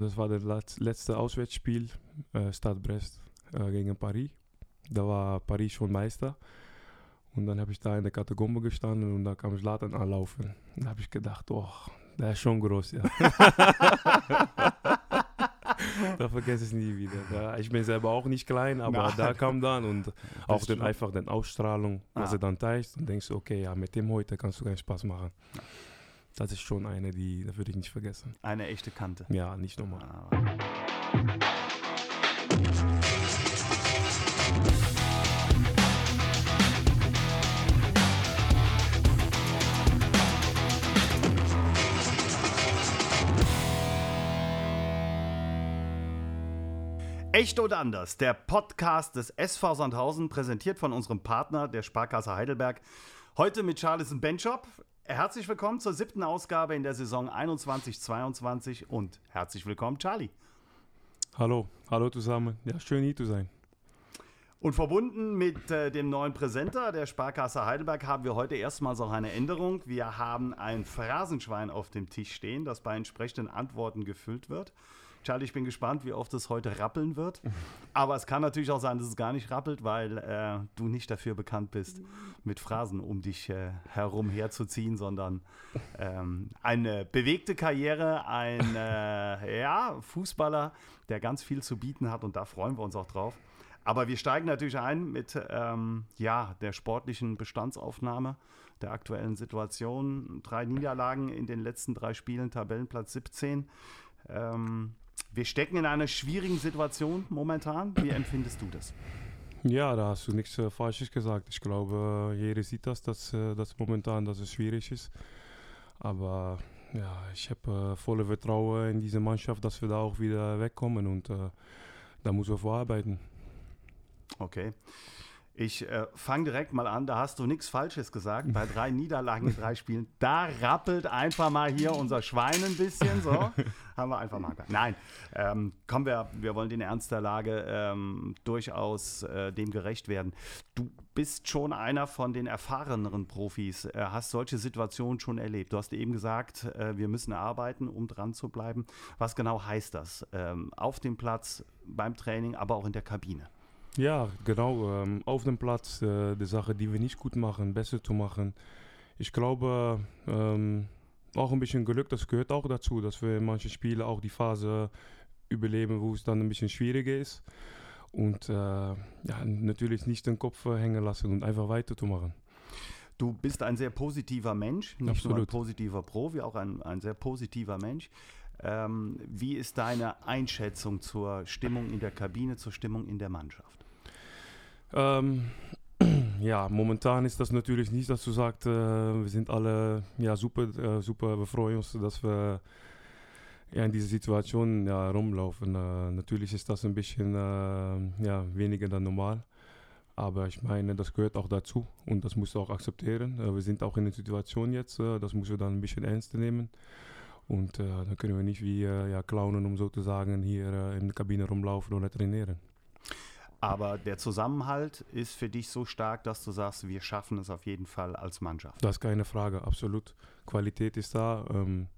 Das war das letzte Auswärtsspiel, äh, Stade Brest äh, gegen Paris. Da war Paris schon Meister. Und dann habe ich da in der Katakombe gestanden und da kam Zlatan anlaufen. Da habe ich gedacht, oh, der ist schon groß, ja. da vergesse ich es nie wieder. Da, ich bin selber auch nicht klein, aber da kam dann und auch den, einfach den Ausstrahlung, was ah. er dann teilt. Und denkst du, okay, ja, mit dem heute kannst du keinen Spaß machen. Das ist schon eine, die, das würde ich nicht vergessen. Eine echte Kante. Ja, nicht normal. Ah. Echt oder anders, der Podcast des SV Sandhausen, präsentiert von unserem Partner, der Sparkasse Heidelberg. Heute mit Charles Benchop. Herzlich willkommen zur siebten Ausgabe in der Saison 21-22 und herzlich willkommen, Charlie. Hallo, hallo zusammen. Ja, schön hier zu sein. Und verbunden mit äh, dem neuen Präsenter der Sparkasse Heidelberg haben wir heute erstmals auch eine Änderung. Wir haben ein Phrasenschwein auf dem Tisch stehen, das bei entsprechenden Antworten gefüllt wird. Charlie, ich bin gespannt, wie oft es heute rappeln wird. Aber es kann natürlich auch sein, dass es gar nicht rappelt, weil äh, du nicht dafür bekannt bist, mit Phrasen um dich äh, herum herzuziehen, sondern ähm, eine bewegte Karriere, ein äh, ja, Fußballer, der ganz viel zu bieten hat und da freuen wir uns auch drauf. Aber wir steigen natürlich ein mit ähm, ja, der sportlichen Bestandsaufnahme der aktuellen Situation. Drei Niederlagen in den letzten drei Spielen, Tabellenplatz 17. Ähm, wir stecken in einer schwierigen Situation momentan. Wie empfindest du das? Ja, da hast du nichts äh, Falsches gesagt. Ich glaube, jeder sieht das, dass, äh, dass momentan dass es schwierig ist. Aber ja, ich habe äh, volle Vertrauen in diese Mannschaft, dass wir da auch wieder wegkommen und äh, da müssen wir vorarbeiten. Okay. Ich äh, fange direkt mal an, da hast du nichts Falsches gesagt. Bei drei Niederlagen in drei Spielen, da rappelt einfach mal hier unser Schwein ein bisschen. So, haben wir einfach mal. Nein, ähm, kommen wir, wir wollen den Ernst der Lage ähm, durchaus äh, dem gerecht werden. Du bist schon einer von den erfahreneren Profis, äh, hast solche Situationen schon erlebt. Du hast eben gesagt, äh, wir müssen arbeiten, um dran zu bleiben. Was genau heißt das? Ähm, auf dem Platz, beim Training, aber auch in der Kabine? Ja, genau. Ähm, auf dem Platz äh, die Sache, die wir nicht gut machen, besser zu machen. Ich glaube, ähm, auch ein bisschen Glück, das gehört auch dazu, dass wir in manchen Spielen auch die Phase überleben, wo es dann ein bisschen schwieriger ist. Und äh, ja, natürlich nicht den Kopf hängen lassen und einfach weiterzumachen. Du bist ein sehr positiver Mensch, nicht Absolut. nur ein positiver Profi, auch ein, ein sehr positiver Mensch. Ähm, wie ist deine Einschätzung zur Stimmung in der Kabine, zur Stimmung in der Mannschaft? Ähm, ja, momentan ist das natürlich nicht, dass du sagst, äh, wir sind alle ja, super, äh, super, wir freuen uns, dass wir ja, in dieser Situation ja, rumlaufen. Äh, natürlich ist das ein bisschen äh, ja, weniger dann normal. Aber ich meine, das gehört auch dazu und das musst du auch akzeptieren. Äh, wir sind auch in der Situation jetzt, äh, das müssen wir dann ein bisschen ernster nehmen. Und dann können wir nicht wie ja, Clownen, um sozusagen hier in der Kabine rumlaufen oder trainieren. Aber der Zusammenhalt ist für dich so stark, dass du sagst, wir schaffen es auf jeden Fall als Mannschaft. Das ist keine Frage, absolut. Qualität ist da. Ähm,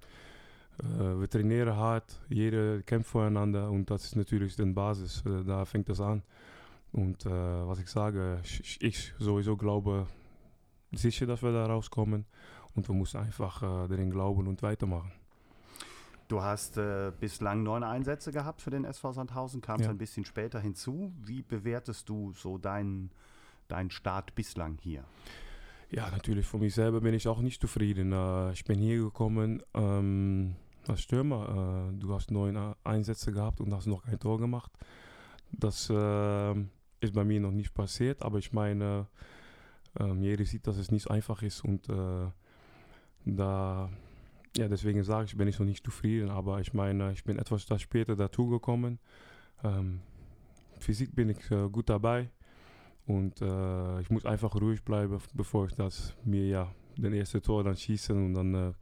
äh, wir trainieren hart, jeder kämpft voreinander und das ist natürlich die Basis. Äh, da fängt das an. Und äh, was ich sage, ich, ich, sowieso glaube sicher, dass wir da rauskommen und wir müssen einfach äh, darin glauben und weitermachen. Du hast äh, bislang neun Einsätze gehabt für den SV Sandhausen, kamst ja. ein bisschen später hinzu. Wie bewertest du so deinen, deinen Start bislang hier? Ja, natürlich, von mir selber bin ich auch nicht zufrieden. Äh, ich bin hier gekommen ähm, als Stürmer. Äh, du hast neun Einsätze gehabt und hast noch kein Tor gemacht. Das äh, ist bei mir noch nicht passiert, aber ich meine, ähm, jeder sieht, dass es nicht einfach ist und äh, da ja, deswegen sage ich, bin ich noch nicht zufrieden, aber ich meine, ich bin etwas später dazugekommen. Ähm, Physik bin ich äh, gut dabei und äh, ich muss einfach ruhig bleiben, bevor ich das mir ja den ersten Tor dann schieße und dann äh,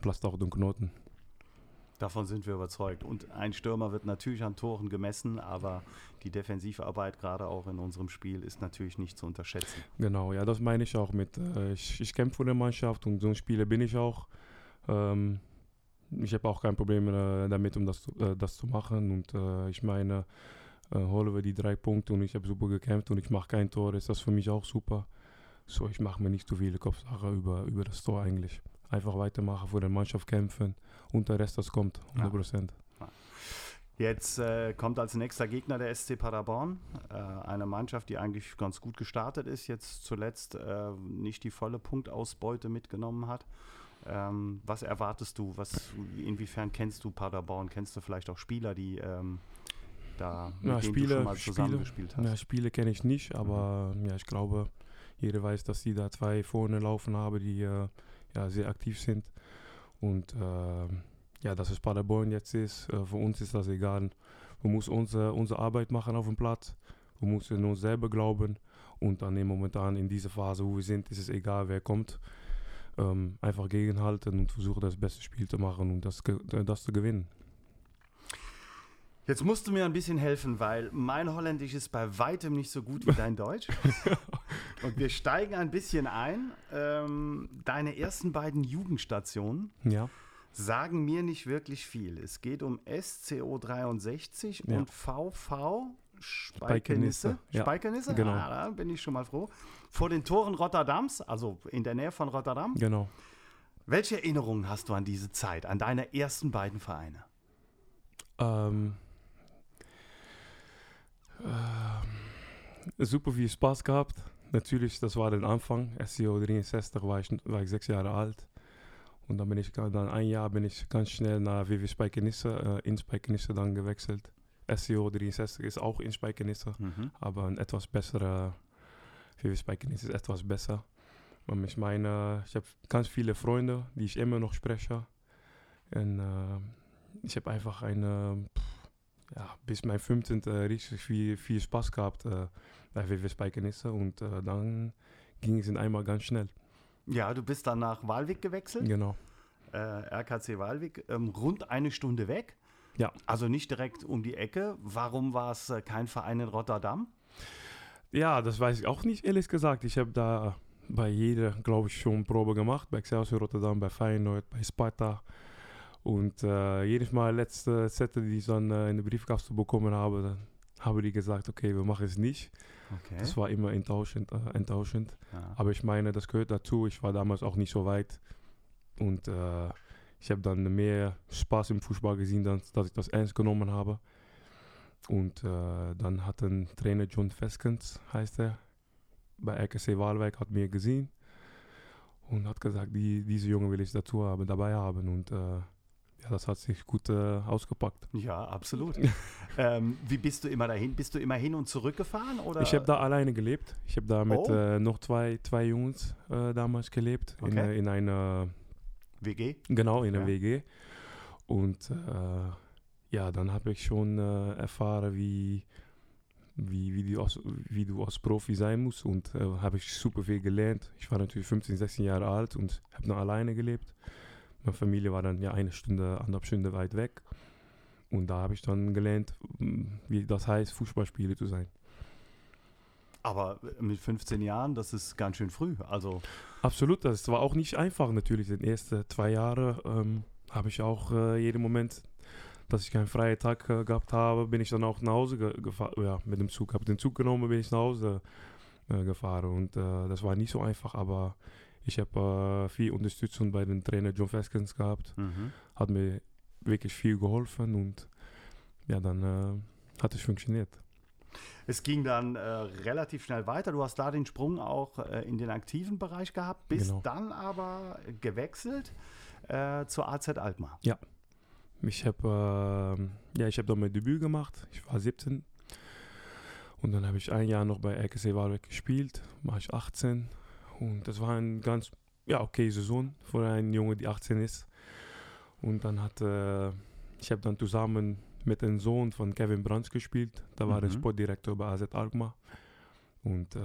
platzt auch den Knoten. Davon sind wir überzeugt. Und ein Stürmer wird natürlich an Toren gemessen, aber die Defensivarbeit gerade auch in unserem Spiel ist natürlich nicht zu unterschätzen. Genau, ja, das meine ich auch mit. Äh, ich, ich kämpfe für die Mannschaft und so ein Spieler bin ich auch. Ähm, ich habe auch kein Problem äh, damit, um das, äh, das zu machen. Und äh, ich meine, äh, holen wir die drei Punkte und ich habe super gekämpft und ich mache kein Tor, ist das für mich auch super. So, ich mache mir nicht so viele Kopfsache über, über das Tor eigentlich. Einfach weitermachen, für die Mannschaft kämpfen und der Rest, das kommt, 100 Prozent. Ja. Jetzt äh, kommt als nächster Gegner der SC Paderborn, äh, eine Mannschaft, die eigentlich ganz gut gestartet ist, jetzt zuletzt äh, nicht die volle Punktausbeute mitgenommen hat. Ähm, was erwartest du? Was, inwiefern kennst du Paderborn? Kennst du vielleicht auch Spieler, die ähm, da mit ja, denen Spiele, du schon mal zusammengespielt hast? Ja, Spiele kenne ich nicht, aber mhm. ja, ich glaube, jeder weiß, dass die da zwei vorne laufen haben, die äh, ja, sehr aktiv sind. Und äh, ja, dass es Paderborn jetzt ist, äh, für uns ist das egal. Wir müssen unsere, unsere Arbeit machen auf dem Platz. Wir müssen in uns selber glauben. Und dann momentan in dieser Phase, wo wir sind, ist es egal, wer kommt. Ähm, einfach gegenhalten und versuchen, das beste Spiel zu machen und das, das zu gewinnen. Jetzt musst du mir ein bisschen helfen, weil mein Holländisch ist bei weitem nicht so gut wie dein Deutsch. Und wir steigen ein bisschen ein. Ähm, deine ersten beiden Jugendstationen ja. sagen mir nicht wirklich viel. Es geht um SCO 63 ja. und VV Speikenisse. Ja. Speikenisse? Genau. Ah, da bin ich schon mal froh. Vor den Toren Rotterdams, also in der Nähe von Rotterdam. Genau. Welche Erinnerungen hast du an diese Zeit, an deine ersten beiden Vereine? Ähm, äh, super viel Spaß gehabt. Natürlich, das war der Anfang. SEO 63 war ich, war ich sechs Jahre alt. Und dann bin ich dann ein Jahr bin ich ganz schnell nach WW Spijkenisse, äh, in Spijkenisse dann gewechselt. SEO 63 ist auch in Spijkenisse, mhm. aber ein etwas besserer WW Spijkenisse ist etwas besser. Und ich meine, ich habe ganz viele Freunde, die ich immer noch spreche. Und äh, ich habe einfach eine, ja, bis mein 15. richtig viel, viel Spaß gehabt äh, bei WW Spijkenisse und äh, dann ging es in einmal ganz schnell. Ja, du bist dann nach Walwig gewechselt. Genau. Äh, RKC Walwig, ähm, rund eine Stunde weg. Ja. Also nicht direkt um die Ecke. Warum war es äh, kein Verein in Rotterdam? Ja, das weiß ich auch nicht, ehrlich gesagt. Ich habe da bei jeder, glaube ich, schon Probe gemacht. Bei Excelsior Rotterdam, bei Feyenoord, bei Sparta. Und äh, jedes Mal letzte Zettel, die ich dann äh, in der Briefkasten bekommen habe, dann haben die gesagt, okay, wir machen es nicht. Okay. Das war immer enttäuschend. Äh, enttäuschend. Ja. Aber ich meine, das gehört dazu. Ich war damals auch nicht so weit. Und äh, ich habe dann mehr Spaß im Fußball gesehen, als dass ich das ernst genommen habe. Und äh, dann hat ein Trainer John Veskens, heißt er, bei RKC Waalwijk, hat mir gesehen und hat gesagt, die, diese Junge will ich dazu haben, dabei haben. Und äh, ja, das hat sich gut äh, ausgepackt. Ja, absolut. ähm, wie bist du immer dahin? Bist du immer hin und zurück gefahren? Oder? Ich habe da alleine gelebt. Ich habe da mit oh. äh, noch zwei, zwei Jungs äh, damals gelebt. Okay. In, äh, in einer WG? Genau, in einer ja. WG. Und äh, ja, dann habe ich schon äh, erfahren, wie, wie, wie, du als, wie du als Profi sein musst. Und habe ich super viel gelernt. Ich war natürlich 15, 16 Jahre alt und habe noch alleine gelebt. Meine Familie war dann ja eine Stunde, anderthalb Stunden weit weg. Und da habe ich dann gelernt, wie das heißt, Fußballspieler zu sein. Aber mit 15 Jahren, das ist ganz schön früh. Also Absolut, das war auch nicht einfach natürlich. Die ersten zwei Jahre ähm, habe ich auch äh, jeden Moment, dass ich keinen freien Tag äh, gehabt habe, bin ich dann auch nach Hause ge gefahren. Ja, mit dem Zug, habe den Zug genommen, bin ich nach Hause äh, gefahren. Und äh, das war nicht so einfach, aber ich habe äh, viel Unterstützung bei dem Trainer John Veskens gehabt. Mhm. Hat mir wirklich viel geholfen und ja, dann äh, hat es funktioniert. Es ging dann äh, relativ schnell weiter. Du hast da den Sprung auch äh, in den aktiven Bereich gehabt, bist genau. dann aber gewechselt äh, zur AZ Alkmaar. Ja, ich habe äh, ja, hab da mein Debüt gemacht. Ich war 17 und dann habe ich ein Jahr noch bei RKC Waalwijk gespielt. War ich 18 und das war eine ganz ja, okay Saison für einen Junge, der 18 ist. Und dann hat, äh, ich habe dann zusammen mit dem Sohn von Kevin Brands gespielt. Da war mhm. der Sportdirektor bei AZ Alkmaar. Und äh,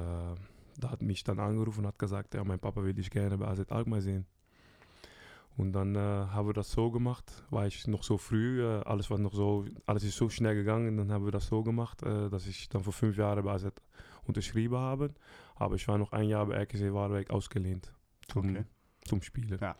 da hat mich dann angerufen und hat gesagt, ja, mein Papa will dich gerne bei AZ Alkmaar sehen. Und dann äh, haben wir das so gemacht, war ich noch so früh, äh, alles war noch so, alles ist so schnell gegangen, dann haben wir das so gemacht, äh, dass ich dann vor fünf Jahren bei AZ unterschrieben habe. Aber ich war noch ein Jahr bei RKC Waalwijk ausgelehnt zum, okay. zum Spielen. Ja.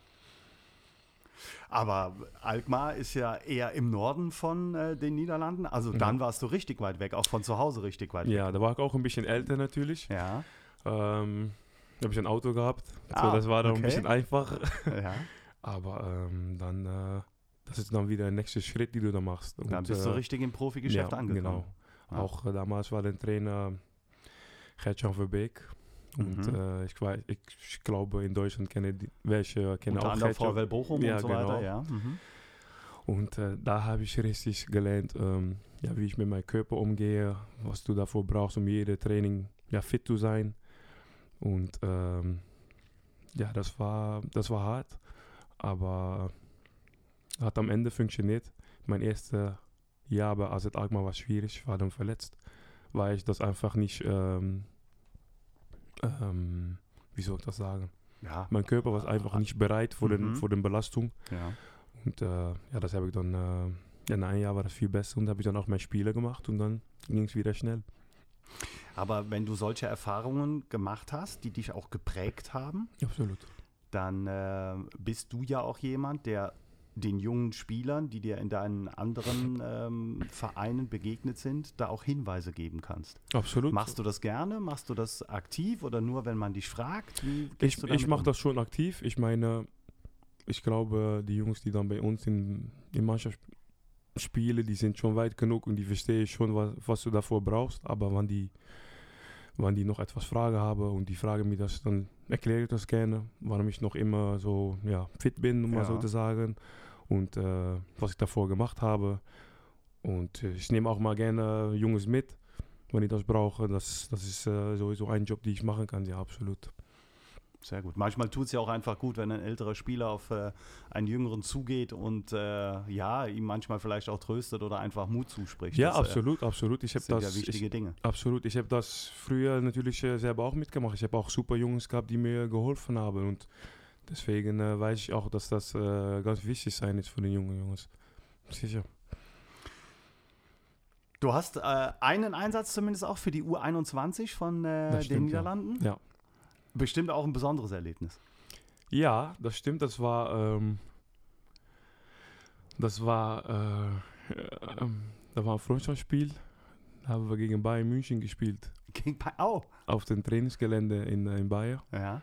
Aber Alkmaar ist ja eher im Norden von äh, den Niederlanden. Also dann Mhm. warst du richtig weit weg, auch von zu Hause richtig weit Ja, da war ich auch ein bisschen älter natürlich. weg. Ja. Ähm, da habe ich ein Auto gehabt. Ah, so, das war dann okay. ein bisschen einfach. ja. Aber ähm, dann, äh, das ist dann wieder der nächste Schritt, die du da machst. Und, Dann bist du äh, richtig im Profigeschäft ja, angekommen. genau. Ja. Auch äh, damals war der Trainer Gertjan Verbeek. Und Mhm. äh, ich, weiß, ich, ich glaube, in Deutschland kennen die, welche kennen Unter auch anderem. VW Bochum Ja, und so weiter, genau. ja. Mhm. Und äh, da habe ich richtig gelernt, ähm, ja, wie ich mit meinem Körper umgehe, was du davor brauchst, um jede Training ja, fit zu sein. Und ähm, ja, das war, das war hart, aber hat am Ende funktioniert. Mein erstes Jahr bei AZ Alkmaar war schwierig, war dann verletzt, weil ich das einfach nicht, ähm, ähm, wie soll ich das sagen? Ja. Mein Körper war einfach nicht bereit vor, Mhm. den, vor den Belastung. ja. Und äh, ja, das habe ich dann, äh, in einem Jahr war das viel besser und habe ich dann auch mehr Spiele gemacht und dann ging es wieder schnell. Aber wenn du solche Erfahrungen gemacht hast, die dich auch geprägt haben, Absolut. dann äh, bist du ja auch jemand, der den jungen Spielern, die dir in deinen anderen ähm, Vereinen begegnet sind, da auch Hinweise geben kannst. Absolut. Machst du das gerne? Machst du das aktiv oder nur, wenn man dich fragt? Ich ich mache um? das schon aktiv. Ich meine, ich glaube, die Jungs, die dann bei uns in, in Mannschaft spielen, die sind schon weit genug und die verstehen schon, was, was du davor brauchst. Aber wenn die, wenn die noch etwas Fragen haben und die fragen mir das, dann erkläre ich das gerne, warum ich noch immer so ja, fit bin, um mal Ja. so zu sagen. Und äh, was ich davor gemacht habe. Und ich nehme auch mal gerne Jungs mit, wenn ich das brauche. Das, das ist äh, sowieso ein Job, den ich machen kann, ja, absolut. Sehr gut. Manchmal tut es ja auch einfach gut, wenn ein älterer Spieler auf äh, einen Jüngeren zugeht und äh, ja, ihm manchmal vielleicht auch tröstet oder einfach Mut zuspricht. Ja, das, äh, absolut, absolut. Ich habe sind das, ja wichtige ich, Dinge. absolut. Ich habe das früher natürlich äh, selber auch mitgemacht. Ich habe auch super Jungs gehabt, die mir geholfen haben und deswegen äh, weiß ich auch, dass das äh, ganz wichtig sein ist für den jungen Jungs. Sicher. Du hast einen Einsatz zumindest auch für die U21 von den stimmt, ja. Niederlanden. Ja. Bestimmt auch ein besonderes Erlebnis. Ja, das stimmt. Das war, ähm, das war, äh, ähm, da war ein Freundschaftsspiel. Da haben wir gegen Bayern München gespielt Gegen Pa- Oh, auf dem Trainingsgelände in, äh, in Bayern. ja.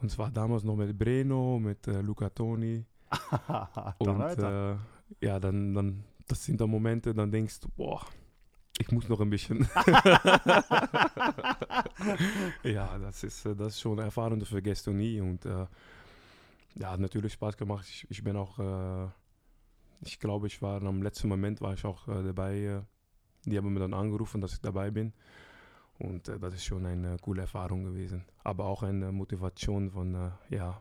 Und zwar damals noch mit Breno, mit äh, Luca Toni. Und äh, ja, dann, dann, das sind dann Momente, dann denkst du, boah, ich muss noch ein bisschen. ja, das ist, äh, das ist schon eine Erfahrung, das vergisst du nie. Und äh, ja, hat natürlich Spaß gemacht. Ich, ich bin auch, äh, ich glaube, ich war am letzten Moment war ich auch äh, dabei. Äh, die haben mir dann angerufen, dass ich dabei bin. Und äh, das ist schon eine coole Erfahrung gewesen. Aber auch eine Motivation von, ja,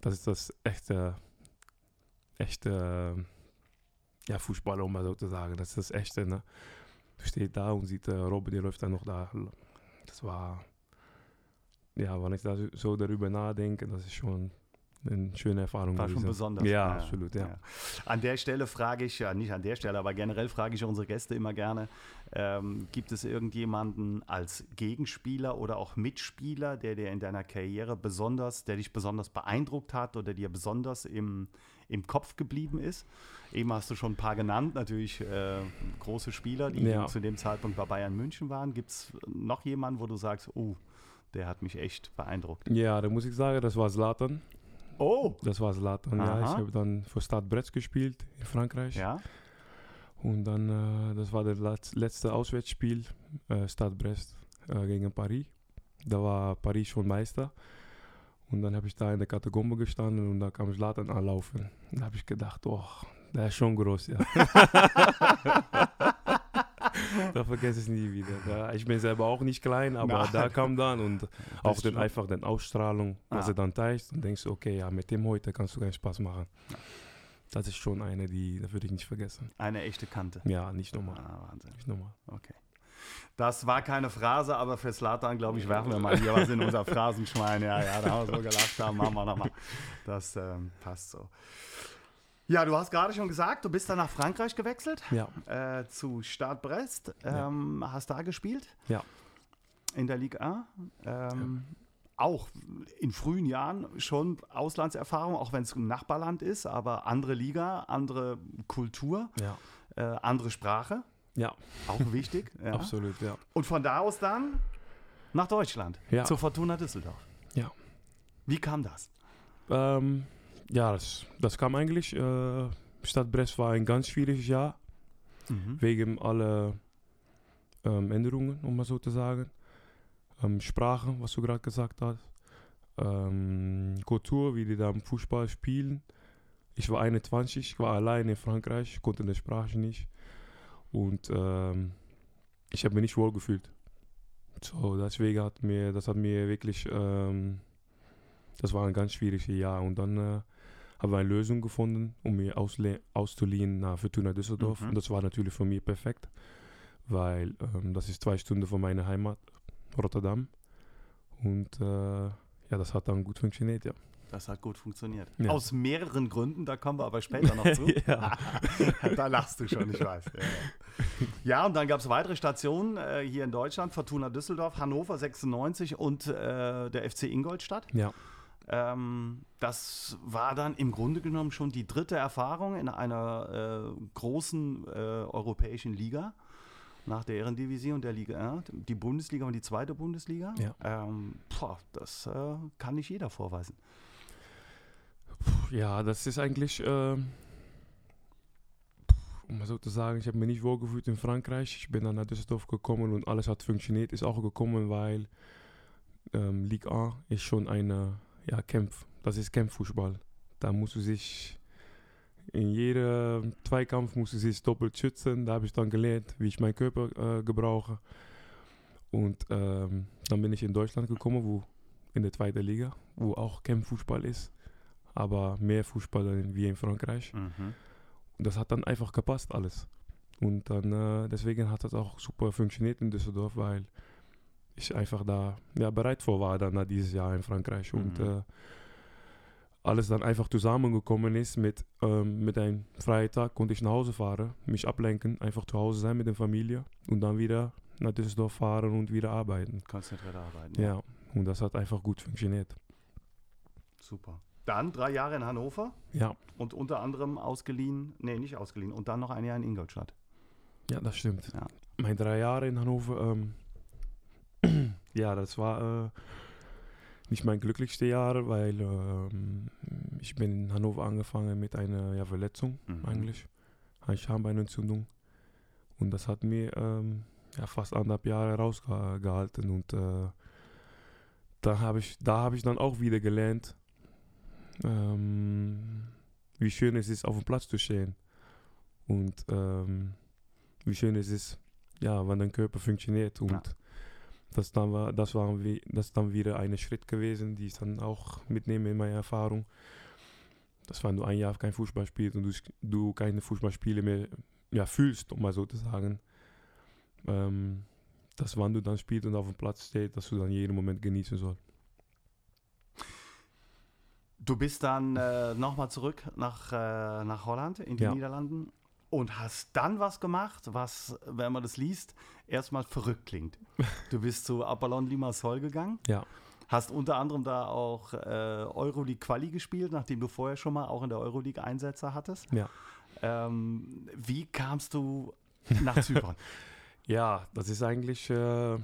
das ist das echte, echte, ja, Fußballer, um mal so zu sagen. Das ist das echte, ne? Du stehst da und siehst, äh, Robin, die läuft da noch da. Das war, ja, wenn ich da so- darüber nachdenke, das ist schon eine schöne Erfahrung War schon besonders. Ja, absolut, ja. An der Stelle frage ich, ja nicht an der Stelle, aber generell frage ich unsere Gäste immer gerne, ähm, gibt es irgendjemanden als Gegenspieler oder auch Mitspieler, der dir in deiner Karriere besonders, der dich besonders beeindruckt hat oder dir besonders im, im Kopf geblieben ist? Eben hast du schon ein paar genannt, natürlich äh, große Spieler, die Ja. zu dem Zeitpunkt bei Bayern München waren. Gibt es noch jemanden, wo du sagst, oh, der hat mich echt beeindruckt? Ja, da muss ich sagen, das war Zlatan. Oh! Das war Zlatan, ja. Ich habe dann für Stade Brest gespielt in Frankreich. Ja, Und dann, äh, das war das letz- letzte Auswärtsspiel, äh, Stade Brest äh, gegen Paris. Da war Paris schon Meister. Und dann habe ich da in der Katakombe gestanden und da kam Zlatan anlaufen. Da habe ich gedacht, oh, der ist schon groß, ja. da vergesse ich es nie wieder. Da, ich bin selber auch nicht klein, aber Nein. da kam dann und auch den, einfach den Ausstrahlung, was Ah. er dann zeigt. Und denkst du, okay, ja, mit dem heute kannst du keinen Spaß machen. Das ist schon eine, die, das würde ich nicht vergessen. eine echte Kante. Ja, nicht normal. Ah, Wahnsinn. Nicht normal. Okay. Das war keine Phrase, aber für Slatan, glaube ich, werfen wir mal hier was in unser Phrasenschwein. Ja, ja, da haben wir so gelacht, da machen wir nochmal. Das ähm, passt so. Ja, du hast gerade schon gesagt, du bist dann nach Frankreich gewechselt, Ja, äh, zu Stade Brest. Ja. Ähm, Hast da gespielt? Ja. In der Ligue A. Ähm, auch in frühen Jahren schon Auslandserfahrung, auch wenn es ein Nachbarland ist, aber andere Liga, andere Kultur, Ja. äh, andere Sprache, Ja, auch wichtig. ja. absolut, ja. Und von da aus dann nach Deutschland, Ja. zur Fortuna Düsseldorf. Ja. Wie kam das? Ähm, ja, das, das kam eigentlich. Äh, Stadt Brest war ein ganz schwieriges Jahr, Mhm. wegen aller ähm, Änderungen, um mal so zu sagen. Ähm, Sprache, was du gerade gesagt hast. Ähm, Kultur, wie die da im Fußball spielen. Ich war 21, ich war allein in Frankreich, konnte die Sprache nicht. Und ähm, ich habe mich nicht wohl gefühlt. So, deswegen hat mir, das hat mir wirklich, ähm, das war ein ganz schwieriges Jahr. Und dann äh, haben wir eine Lösung gefunden, um mich ausle- auszuliehen nach Fortuna Düsseldorf. Mhm. Und das war natürlich für mich perfekt, weil ähm, das ist zwei Stunden von meiner Heimat, Rotterdam. Und äh, ja, das hat dann gut funktioniert, ja. Das hat gut funktioniert. Ja. Aus mehreren Gründen, da kommen wir aber später noch zu. Ja. da lachst du schon, ich weiß. Ja, ja. und dann gab es weitere Stationen äh, hier in Deutschland, Fortuna Düsseldorf, Hannover 96 und äh, der FC Ingolstadt. Ja, Ähm, das war dann im Grunde genommen schon die dritte Erfahrung in einer äh, großen äh, europäischen Liga. Nach der Ehrendivisie und der Liga 1. Die Bundesliga und die zweite Bundesliga. Ja. Ähm, boah, das äh, kann nicht jeder vorweisen. Ja das ist eigentlich, ähm, um mal so zu sagen, ich habe mich nicht wohl gefühlt in Frankreich. Ich bin dann nach Düsseldorf gekommen und alles hat funktioniert. Ist auch gekommen, weil ähm, Ligue 1 ist schon eine, ja, Kampf. Das ist Kampffußball. Da musst du sich in jedem Zweikampf musst du sich doppelt schützen. Da habe ich dann gelernt, wie ich meinen Körper äh, gebrauche. Und ähm, dann bin ich in Deutschland gekommen, wo in der zweiten Liga, wo auch Kampffußball ist, aber mehr Fußball dann wie in Frankreich. Und das hat dann einfach gepasst alles. Und dann äh, deswegen hat das auch super funktioniert in Düsseldorf, weil ich einfach da ja, bereit vor war dann nach dieses Jahr in Frankreich und Mhm. äh, alles dann einfach zusammengekommen ist mit, ähm, mit einem freien Tag konnte ich nach Hause fahren, mich ablenken, einfach zu Hause sein mit der Familie und dann wieder nach Düsseldorf fahren und wieder arbeiten. Konzentriert arbeiten. Ja, und das hat einfach gut funktioniert. Super. Dann drei Jahre in Hannover Ja, und unter anderem ausgeliehen, nee, nicht ausgeliehen, und dann noch ein Jahr in Ingolstadt. ja, das stimmt. Ja. Meine drei Jahre in Hannover, ähm, ja, das war äh, nicht mein glücklichste Jahr, weil ähm, ich bin in Hannover angefangen mit einer ja, Verletzung Mhm. eigentlich, eine Schambeinentzündung. Und das hat mir ähm, ja, fast anderthalb Jahre rausgehalten und äh, da habe ich, da habe ich dann auch wieder gelernt, ähm, wie schön es ist, auf dem Platz zu stehen. Und ähm, wie schön es ist, ja, wenn dein Körper funktioniert. Und Ja. das, dann war, das war das ist dann wieder ein Schritt gewesen, die ich dann auch mitnehme in meine Erfahrung. Dass wenn du ein Jahr kein Fußball spielst und du, du keine Fußballspiele mehr ja, fühlst, um mal so zu sagen, ähm, dass wenn du dann spielst und auf dem Platz stehst, dass du dann jeden Moment genießen sollst. Du bist dann äh, nochmal zurück nach, äh, nach Holland, in die Ja. Niederlanden und hast dann was gemacht, was, wenn man das liest, erstmal verrückt klingt. Du bist zu Apollon Limassol gegangen, Ja, hast unter anderem da auch äh, Euroleague Quali gespielt, nachdem du vorher schon mal auch in der Euroleague Einsätze hattest. ja. Ähm, wie kamst du nach Zypern? Ja, das ist eigentlich, äh,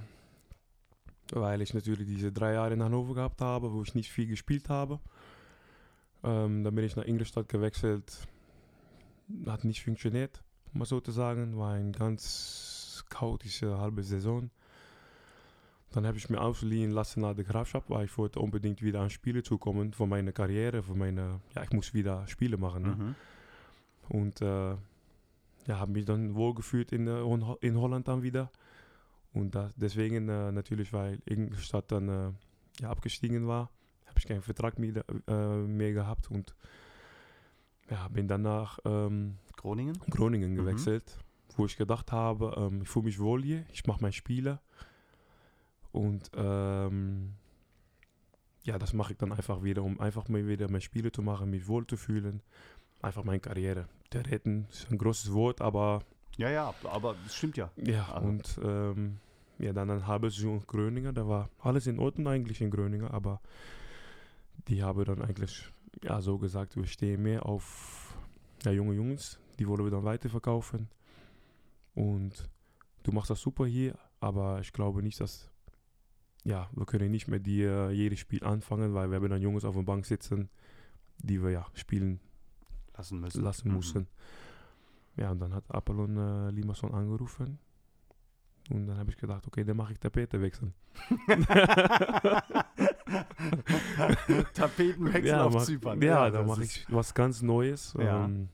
weil ich natürlich diese drei Jahre in Hannover gehabt habe, wo ich nicht viel gespielt habe. Ähm, dann bin ich nach Ingolstadt gewechselt. Hat nicht funktioniert, um mal so zu sagen. War eine ganz chaotische halbe Saison. Dann habe ich mir ausgeliehen lassen nach der Grafschaft, weil ich wollte unbedingt wieder an Spiele zukommen für meine Karriere, für meine, ja, ich muss wieder Spiele machen. Ne? Mhm. Und äh, ja, habe mich dann wohlgefühlt in, äh, in Holland dann wieder. Und das, deswegen äh, natürlich, weil Ingolstadt dann äh, ja, abgestiegen war, habe ich keinen Vertrag mehr, äh, mehr gehabt und ja, bin danach ähm, Groningen? Groningen Mhm. gewechselt, wo ich gedacht habe, ähm, ich fühle mich wohl hier, ich mache mein Spiele. Und ähm, ja, das mache ich dann einfach wieder, um einfach mal wieder meine Spiele zu machen, mich wohl zu fühlen. Einfach meine Karriere. Der Retten ist ein großes Wort, aber Ja, ja, aber es stimmt ja. ja, Also. und ähm, ja, dann eine halbe Saison in Groningen. Da war alles in Ordnung eigentlich in Groningen, aber die haben dann eigentlich ja, so gesagt, wir stehen mehr auf ja, junge Jungs, die wollen wir dann weiterverkaufen. Und du machst das super hier, aber ich glaube nicht, dass ja, wir können nicht mit dir jedes Spiel anfangen, weil wir haben dann Jungs auf der Bank sitzen, die wir ja spielen lassen müssen. Lassen Mhm. mussten. Ja, und dann hat Apollon äh, Limassol angerufen. Und dann habe ich gedacht, okay, dann mache ich Tapete wechseln. Tapetenwechsel ja, auf mach, Zypern. Ja, dann das mache ich was ganz Neues. Ja. Ähm,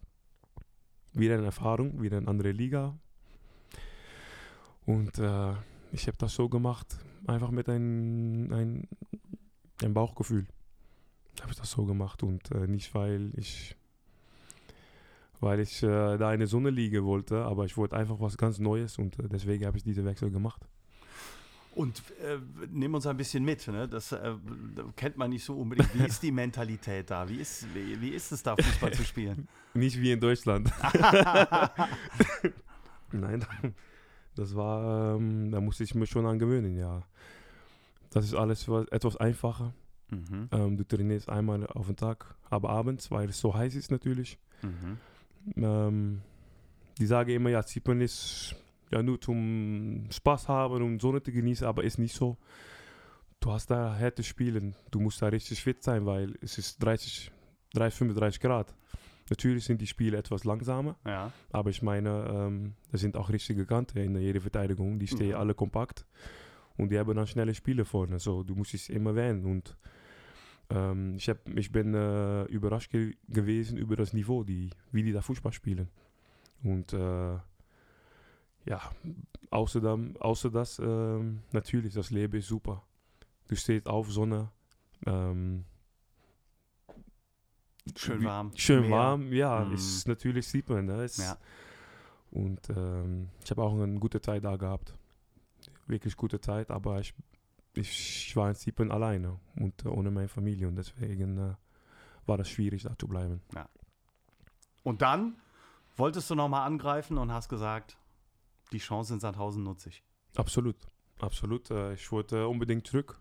wieder eine Erfahrung, wieder eine andere Liga. Und äh, ich habe das so gemacht, einfach mit ein, ein, ein Bauchgefühl. Habe ich das so gemacht und äh, nicht, weil ich weil ich äh, da in der Sonne liegen wollte, aber ich wollte einfach was ganz Neues und äh, deswegen habe ich diese Wechsel gemacht. Und äh, nimm uns ein bisschen mit. Ne? Das äh, kennt man nicht so unbedingt. Wie ist die Mentalität da? Wie ist, wie, wie ist es da, Fußball zu spielen? Nicht wie in Deutschland. Nein, das war, ähm, da musste ich mich schon an gewöhnen, ja. Das ist alles was, etwas einfacher. Mhm. Ähm, du trainierst einmal auf den Tag, aber abends, weil es so heiß ist natürlich. Mhm. Ähm, die sagen immer, ja, Zypern ist ja nur zum Spaß haben und Sonne zu genießen, aber ist nicht so. Du hast da harte Spielen, du musst da richtig fit sein, weil es ist 30, 30 35 Grad. Natürlich sind die Spiele etwas langsamer, Ja. aber ich meine, ähm, da sind auch richtige Kante in jeder Verteidigung. Die stehen Mhm. alle kompakt und die haben dann schnelle Spiele vorne. So, du musst es immer wählen. Und ähm, ich, hab, ich bin äh, überrascht ge gewesen über das Niveau, die, wie die da Fußball spielen. Und äh, ja, außer, dann, außer das, ähm, natürlich, das Leben ist super. Du stehst auf, Sonne. Ähm, Schön warm. Schön Meer. warm, ja, Mhm. ist natürlich sieht man. Ne? Ist, Ja. Und ähm, ich habe auch eine gute Zeit da gehabt. Wirklich gute Zeit, aber ich, ich war in Zypern alleine und äh, ohne meine Familie und deswegen äh, war das schwierig, da zu bleiben. Und dann wolltest du nochmal angreifen und hast gesagt, die Chance in Sandhausen nutze ich. Absolut, absolut. Äh, ich wollte unbedingt zurück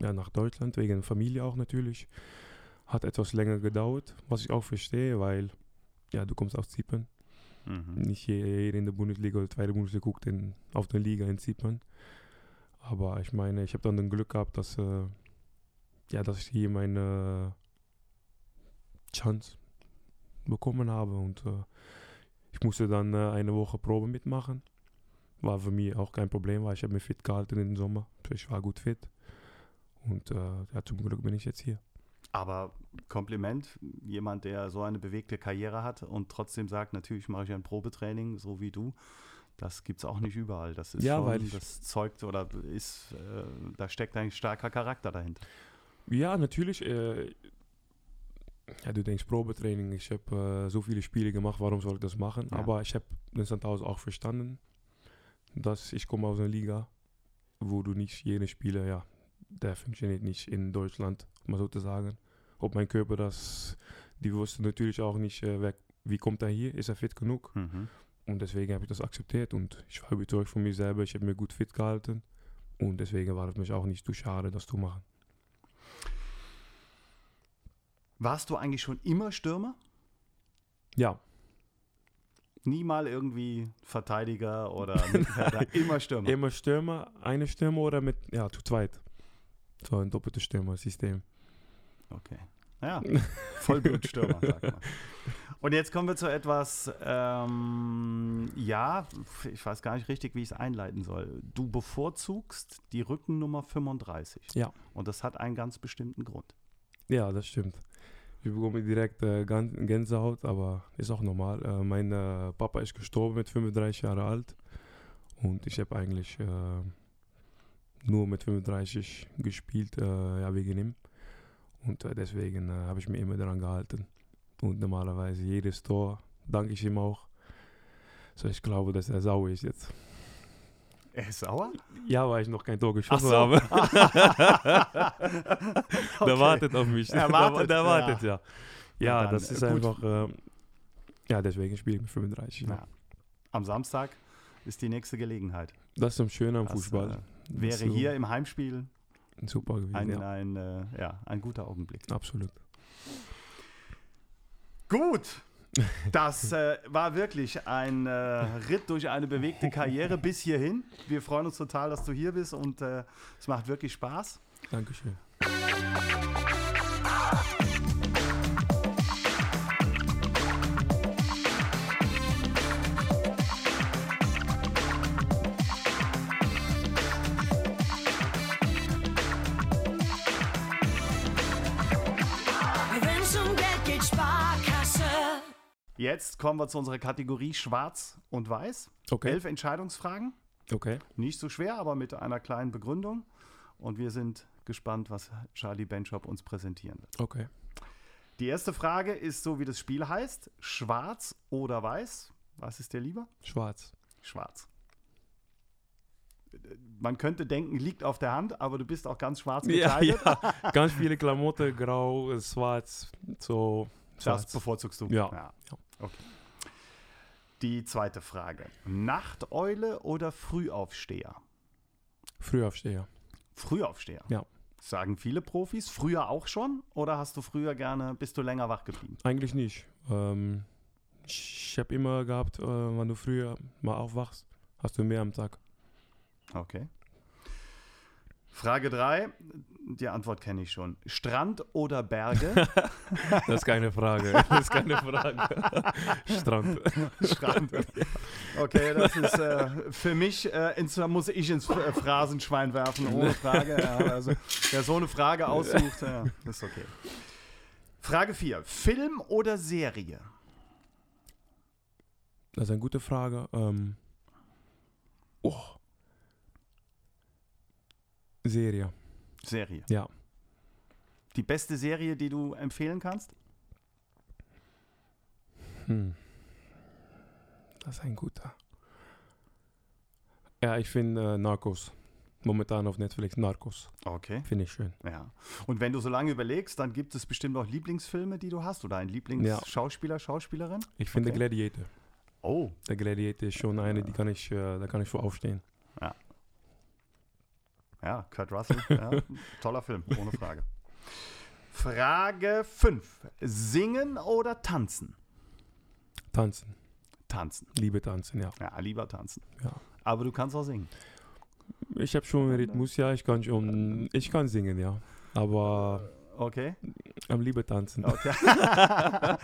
ja, nach Deutschland, wegen Familie auch natürlich. Hat etwas länger gedauert, was ich auch verstehe, weil ja, du kommst aus Zypern. Mhm. Nicht jeder in der Bundesliga oder zweite Bundesliga guckt in, auf der Liga in Zypern. Aber ich meine, ich habe dann das Glück gehabt, dass, äh, ja, dass ich hier meine Chance bekommen habe. Und äh, ich musste dann äh, eine Woche Probe mitmachen. War für mich auch kein Problem, weil ich habe mich fit gehalten im Sommer. Ich war gut fit. Und äh, ja, zum Glück bin ich jetzt hier. Aber Kompliment, jemand, der so eine bewegte Karriere hat und trotzdem sagt, natürlich mache ich ein Probetraining, so wie du. Das gibt es auch nicht überall. Das ist Ja, schon, weil das zeugt oder ist, äh, da steckt ein starker Charakter dahinter. Ja, natürlich. Äh, ja, du denkst Probetraining. Ich habe äh, so viele Spiele gemacht, warum soll ich das machen? Ja. Aber ich habe in Sandhausen auch verstanden, dass ich komme aus einer Liga, wo du nicht jene Spiele, ja, der funktioniert nicht in Deutschland, um mal so zu sagen. Ob mein Körper das, die wussten natürlich auch nicht, äh, wer, wie kommt er hier, ist er fit genug? Mhm. Und deswegen habe ich das akzeptiert und ich war überzeugt von mir selber, ich habe mir gut fit gehalten. Und deswegen war es mich auch nicht zu schade, das zu machen. Warst du eigentlich schon immer Stürmer? Ja, Nie mal irgendwie Verteidiger oder immer Stürmer. Immer Stürmer, eine Stürmer oder mit, ja, zu zweit. So ein doppeltes Stürmer-System. Okay. Ja, Vollblutstürmer, sagt man. Und jetzt kommen wir zu etwas, ähm, ja, ich weiß gar nicht richtig, wie ich es einleiten soll. Du bevorzugst die Rückennummer 35. Ja. Und das hat einen ganz bestimmten Grund. Ja, das stimmt. Ich bekomme direkt äh, Gänsehaut, aber ist auch normal. Äh, mein äh, Papa ist gestorben mit 35 Jahre alt und ich habe eigentlich äh, nur mit 35 gespielt, äh, ja, wegen ihm. Und äh, deswegen äh, habe ich mich immer daran gehalten. Und normalerweise jedes Tor danke ich ihm auch. So, ich glaube, dass er sauer ist jetzt. Er ist sauer? Ja, weil ich noch kein Tor geschossen so. habe. Okay. Der wartet auf mich. Er wartet, der ja. wartet, ja. Ja, dann, das ist gut. einfach. Äh, ja, deswegen spiele ich mit 35. Ja. Ja. Am Samstag ist die nächste Gelegenheit. Das ist am Schönen am Fußball. äh, Wäre hier im Heimspiel super gewesen. ein, ja, ein, äh, ja, ein guter Augenblick. absolut. Gut. Das äh, war wirklich ein äh, Ritt durch eine bewegte Karriere bis hierhin. Wir freuen uns total, dass du hier bist und äh, es macht wirklich Spaß. Dankeschön. Jetzt kommen wir zu unserer Kategorie Schwarz und Weiß. Okay. Elf Entscheidungsfragen. Okay. Nicht so schwer, aber mit einer kleinen Begründung. Und wir sind gespannt, was Charlie Benchop uns präsentieren wird. Okay. Die erste Frage ist so, wie das Spiel heißt. Schwarz oder Weiß? Was ist dir lieber? Schwarz. Schwarz. Man könnte denken, liegt auf der Hand, aber du bist auch ganz schwarz Ja, gekleidet. ja. Ganz viele Klamotten, grau, äh, schwarz, so. Das Schwarz. bevorzugst du? Ja. ja. Okay. Die zweite Frage. Nachteule oder Frühaufsteher? Frühaufsteher. Frühaufsteher. Ja. Sagen viele Profis. Früher auch schon? Oder hast du früher gerne, bist du länger wach geblieben? Eigentlich nicht. Ähm, ich habe immer gehabt, äh, wenn du früher mal aufwachst, hast du mehr am Tag. Okay. Frage 3. Die Antwort kenne ich schon. Strand oder Berge? Das ist keine Frage. Das ist keine Frage. Strand. Strand. Okay, das ist äh, für mich, äh, ins, muss ich ins äh, Phrasenschwein werfen, ohne Frage. Ja, also, wer so eine Frage aussucht, ja, ist okay. Frage 4. Film oder Serie? Das ist eine gute Frage. Ähm, oh. Serie. Serie. Ja. Die beste Serie, die du empfehlen kannst? Hm. Das ist ein guter. Ja, ich finde äh, Narcos. Momentan auf Netflix Narcos. Okay. Finde ich schön. Ja. Und wenn du so lange überlegst, dann gibt es bestimmt auch Lieblingsfilme, die du hast oder einen Lieblingsschauspieler, Schauspielerin? Ich finde Okay. Gladiator. Oh, Der Gladiator ist schon eine, die kann ich, äh, da kann ich für aufstehen. ja, Kurt Russell. Ja, toller Film, ohne Frage. Frage 5. Singen oder tanzen? Tanzen. Tanzen. Liebe tanzen, ja. Ja, lieber tanzen. Ja. Aber du kannst auch singen. Ich habe schon Rhythmus, ja. Ich kann schon, ich kann singen, ja. Aber Okay. am lieber tanzen. okay.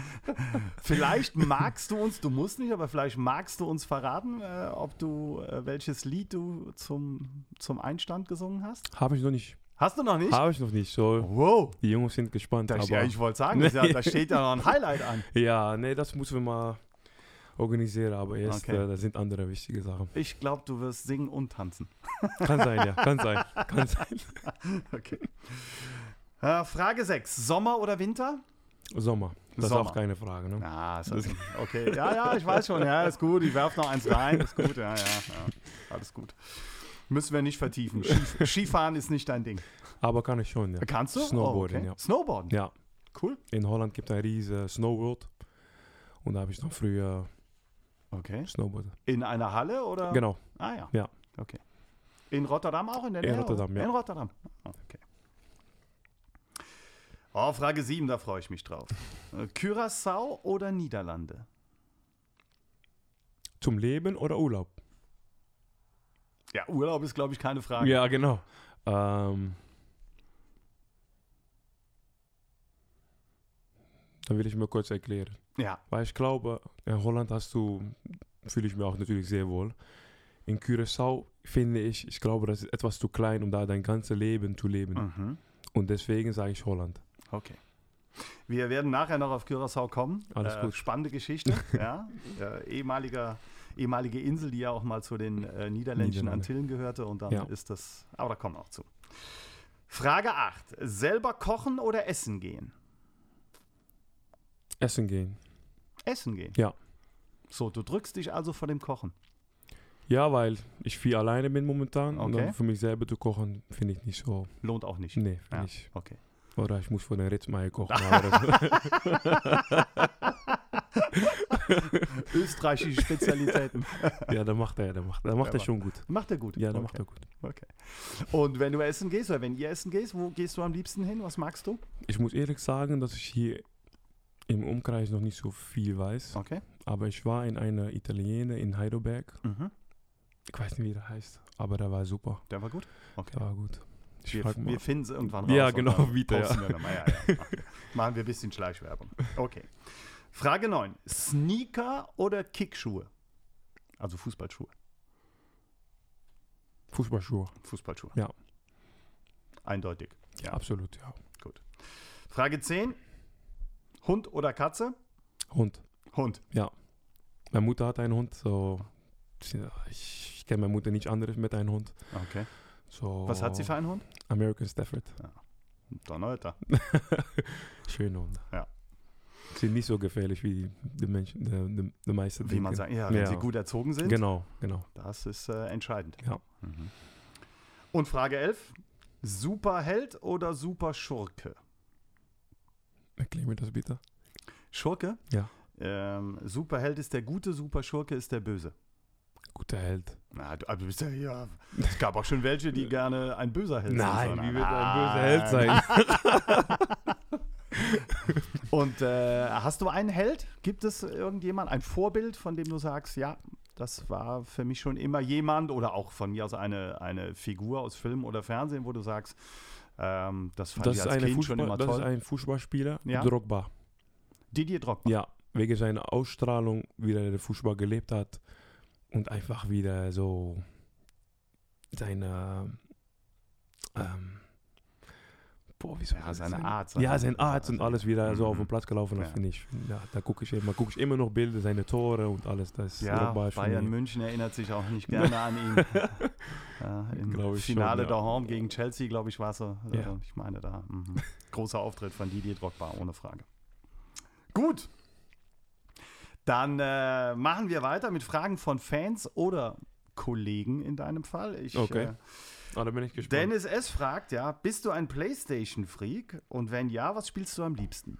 vielleicht magst du uns, du musst nicht, aber vielleicht magst du uns verraten, äh, ob du, äh, welches Lied du zum, zum Einstand gesungen hast? Habe ich noch nicht. Hast du noch nicht? Habe ich noch nicht. So, Wow. die Jungs sind gespannt. Da, aber ja, ich wollte sagen, ja, da steht ja noch ein Highlight an. ja, nee, das müssen wir mal organisieren. Aber jetzt, Okay. äh, das sind andere wichtige Sachen. Ich glaube, du wirst singen und tanzen. Kann sein, ja. Kann sein. Kann sein. Okay. Äh, Frage 6. Sommer oder Winter? Sommer. Das Sommer. ist auch keine Frage, ne? Ah, ist das, okay. Ja, ja, ich weiß schon. Ja, ist gut. Ich werfe noch eins rein. Ist gut. Ja, ja, ja. Alles gut. Müssen wir nicht vertiefen. Skif Skifahren ist nicht dein Ding. Aber kann ich schon, ja. Kannst du? Snowboarden, oh, okay. ja. Snowboarden? Ja, Cool. in Holland gibt es ein riesen Snowworld. Und da habe ich noch früher Okay. Snowboard. In einer Halle oder? Genau. Ah ja. Ja. Okay. In Rotterdam auch in der In Nähe? Rotterdam, oder? ja. In Rotterdam. Ah, Okay. Oh, Frage 7, da freue ich mich drauf. Äh, Curaçao oder Niederlande? Zum Leben oder Urlaub? Ja, Urlaub ist, glaube ich, keine Frage. Ja, genau. Ähm, dann will ich mir kurz erklären. Ja. Weil ich glaube, in Holland hast du, fühle ich mich auch natürlich sehr wohl. In Curaçao finde ich, ich glaube, das ist etwas zu klein, um da dein ganzes Leben zu leben. Mhm. Und deswegen sage ich Holland. Okay. Wir werden nachher noch auf Curaçao kommen. Alles gut. Spannende Geschichte. ja. Äh, ehemaliger, ehemalige Insel, die ja auch mal zu den äh, niederländischen Niederlande. Antillen gehörte. Und dann Ja. ist das. Aber da kommen wir auch zu. Frage 8. Selber kochen oder essen gehen? Essen gehen. Essen gehen. Ja. So, du drückst dich also vor dem Kochen. Ja, weil ich viel alleine bin momentan. Und Okay. dann für mich selber zu kochen, finde ich nicht so. Lohnt auch nicht. Nee, finde Ja. ich. Okay. Oder ich muss für den Ritzmeier kochen. Österreichische Spezialitäten. Ja, da macht er, da macht, da macht Ja, er schon gut. Macht er gut. Ja, da okay. macht er gut. Okay. Und wenn du essen gehst oder wenn ihr essen gehst, wo gehst du am liebsten hin? Was magst du? Ich muss ehrlich sagen, dass ich hier im Umkreis noch nicht so viel weiß. Okay. Aber ich war in einer Italiener in Heidelberg. Mhm. Ich weiß nicht, wie der heißt. Aber der war super. Der war gut. Okay. Der war gut. Ich Wir, wir finden es irgendwann raus. Ja, genau, posten ja. wir. Ja, ja. Machen wir ein bisschen Schleichwerbung. Okay. Frage 9. Sneaker oder Kickschuhe? Also Fußballschuhe. Fußballschuhe. Fußballschuhe. Ja. Eindeutig. Ja. Absolut, ja. Frage 10. Hund oder Katze? Hund. Hund. Meine Mutter hat einen Hund, so. ja, Ich, ich kenne meine Mutter nicht anderes mit einem Hund. Okay. So, Was hat sie für einen Hund? American Stafford. Donnerwetter. Schöne Hunde. Ja. Sind nicht so gefährlich wie die Menschen, die, die, die meisten Wie man sagt, ja, wenn Ja. sie gut erzogen sind. Genau, genau. Das ist äh, entscheidend. Ja. Mhm. Und Frage 11. Superheld oder Superschurke? Erklär mir das bitte. Schurke? Ja. Ähm, Superheld ist der Gute, Superschurke ist der Böse. Guter Held. Na, du, du bist ja, ja. Es gab auch schon welche, die gerne ein böser Held Nein, sind. wie wird ein böser Held sein? Und äh, hast du einen Held? Gibt es irgendjemand, ein Vorbild, von dem du sagst, ja, das war für mich schon immer jemand oder auch von mir aus eine, eine Figur aus Film oder Fernsehen, wo du sagst, ähm, das fand Das ich ist, als Kind schon Fußball, immer das ist toll. ein Fußballspieler, Ja. Drogba. Didier Drogba. Ja, wegen seiner Ausstrahlung, wie er den Fußball gelebt hat und einfach wieder so seine ähm, boah, wie soll Ja, seine sagen? Art. ja, sein Arzt und alles wieder so Mhm. auf den Platz gelaufen. Das Ja. finde ich, ja, da gucke ich immer, gucke ich immer noch Bilder, seine Tore und alles. Das Ja, Bayern München erinnert sich auch nicht gerne an ihn. ja, Im Finale schon, ja. daheim gegen Chelsea, glaube ich, war es so. Also, ich meine, da mhm. großer Auftritt von Didier Drogba, ohne Frage. Gut. Dann äh, machen wir weiter mit Fragen von Fans oder Kollegen in deinem Fall. Ich, Okay. äh, Ah, da bin ich gespannt. Dennis S. fragt, ja, bist du ein Playstation-Freak? Und wenn ja, was spielst du am liebsten?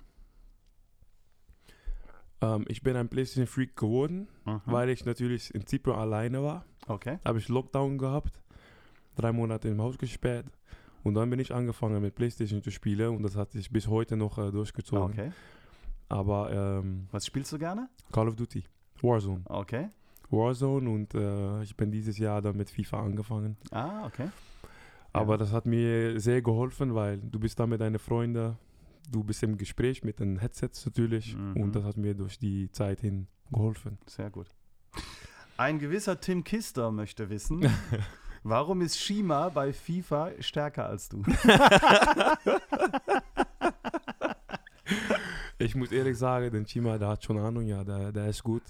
ähm, ich bin ein PlayStation Freak geworden, Mhm. weil ich natürlich in Zypern alleine war. Okay. habe ich Lockdown gehabt, drei Monate im Haus gesperrt und dann bin ich angefangen mit Playstation zu spielen und das hat sich bis heute noch äh, durchgezogen. Okay. Aber ähm, Was spielst du gerne? Call of Duty, Warzone, Okay. Warzone und äh, ich bin dieses Jahr dann mit FIFA angefangen. Ah, okay. Aber das hat mir sehr geholfen, weil du bist da mit deinen Freunden, du bist im Gespräch mit den Headsets natürlich Mhm. und das hat mir durch die Zeit hin geholfen. Sehr gut. Ein gewisser Tim Kister möchte wissen, warum ist Shima bei FIFA stärker als du? Ich muss ehrlich sagen, den Chima, der hat schon Ahnung, ja, der, der ist gut.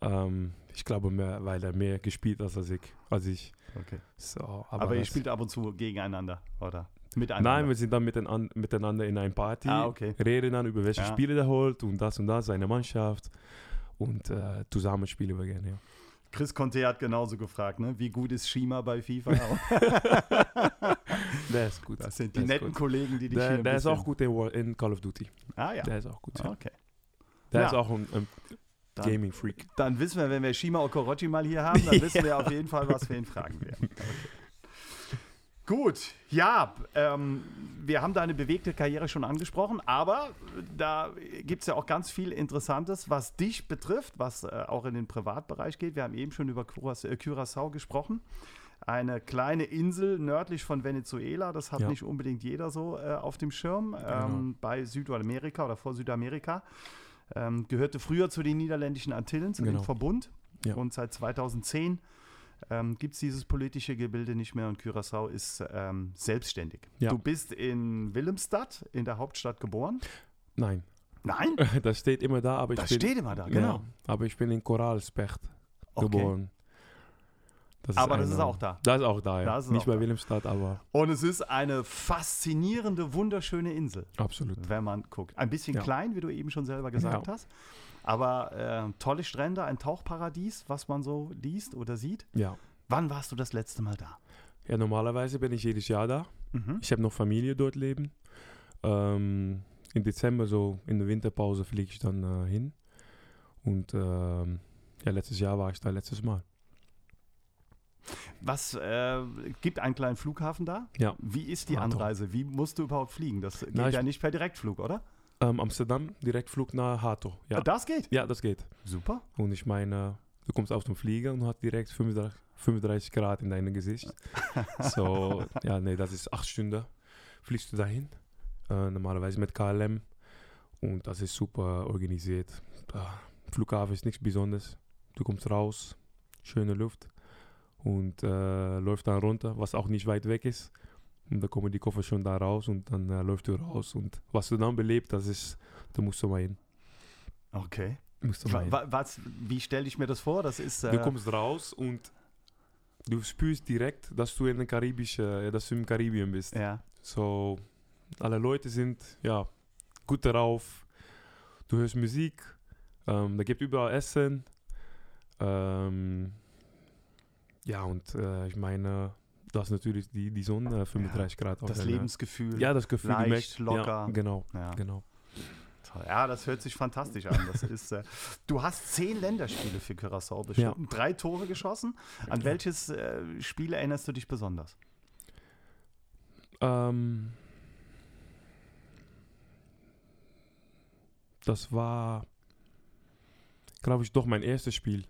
Ähm, ich glaube, mehr, weil er mehr gespielt hat als ich. Als ich. Okay. So, Aber, ihr das- spielt ab und zu gegeneinander, oder? Miteinander. Nein, wir sind dann miteinander, miteinander in einem Party, Ah, okay. reden dann über welche Ja. Spiele der holt und das und das, seine Mannschaft. Und äh, zusammen spielen wir gerne, ja. Chris Conte hat genauso gefragt, ne? wie gut ist Shima bei FIFA? Der ist gut. Das sind die Der netten. Kollegen, die dich Der, hier der ist auch gut in, Call of Duty. Ah ja, Der ist auch gut. Ja. okay. Der Ja. ist auch ein, ein Gaming-Freak. Dann wissen wir, wenn wir Shima Okorochi mal hier haben, dann wissen wir auf jeden Fall, was wir ihn fragen werden. Okay. Gut, ja, ähm, wir haben deine bewegte Karriere schon angesprochen, aber da gibt es ja auch ganz viel Interessantes, was dich betrifft, was äh, auch in den Privatbereich geht. Wir haben eben schon über Curas- äh, Curaçao gesprochen. Eine kleine Insel nördlich von Venezuela, das hat Ja. nicht unbedingt jeder so äh, auf dem Schirm, ähm, bei Südamerika oder vor Südamerika. Ähm, gehörte früher zu den niederländischen Antillen, zu dem Genau. Verbund. Ja. Und seit 2010 ähm, gibt es dieses politische Gebilde nicht mehr und Curaçao ist ähm, selbstständig. Ja. Du bist in Willemstad, in der Hauptstadt, geboren. Nein, Nein, das steht immer da, aber ich das bin... steht immer da, Ja, genau. aber ich bin in Koralspecht Okay. geboren. Das Aber das eine- ist auch da. Das ist auch da, ja. Das ist Nicht auch bei da. Wilhelmstadt, aber Und es ist eine faszinierende, wunderschöne Insel, absolut. wenn man guckt. Ein bisschen Ja. klein, wie du eben schon selber gesagt Ja. hast. Aber äh, tolle Strände, ein Tauchparadies, was man so liest oder sieht. Ja. Wann warst du das letzte Mal da? ja, normalerweise bin ich jedes Jahr da. Mhm. Ich habe noch Familie dort leben. Ähm, Im Dezember, so in der Winterpause, fliege ich dann äh, hin. Und ähm, ja, letztes Jahr war ich da letztes Mal. Was äh, gibt einen kleinen Flughafen da? Ja. Wie ist die. Anreise? Wie musst du überhaupt fliegen? Das geht Na, ja nicht per Direktflug, oder? Ähm, Amsterdam, Direktflug nach Hato. Ja. Ah, Das geht. ja, das geht. Super. Und ich meine, du kommst auf den Flieger und hat direkt 35, 35 Grad in deinem Gesicht. so, ja, nee, das ist acht Stunden. Fliegst du dahin. Äh, normalerweise mit KLM. Und das ist super organisiert. Ah, Flughafen ist nichts Besonderes. Du kommst raus, schöne Luft und äh, läuft dann runter, was auch nicht weit weg ist. Und da kommen die Koffer schon da raus und dann äh, läuft du raus. Und was du dann belebt, das ist, da musst du mal hin. Okay. Musst du mal hin. wa- Was, wie stelle ich mir das vor? Das ist. Äh, Du kommst raus und du spürst direkt, dass du in der karibische, äh, dass du im Karibien bist. ja. So, alle Leute sind ja gut darauf. Du hörst Musik, ähm, da gibt überall Essen. Ähm, ja, und äh, ich meine, das ist natürlich die, die Sonne, äh, 35 Grad. auf Das deiner- Lebensgefühl. Ja, das Gefühl, leicht, merkst- locker. Ja, genau, Ja. genau. Ja, das hört sich fantastisch an. Das ist, äh, du hast zehn Länderspiele für Curaçao bestimmt. Drei Tore geschossen. An Ja. welches äh, Spiel erinnerst du dich besonders? Ähm, das war, glaube ich, doch mein erstes Spiel.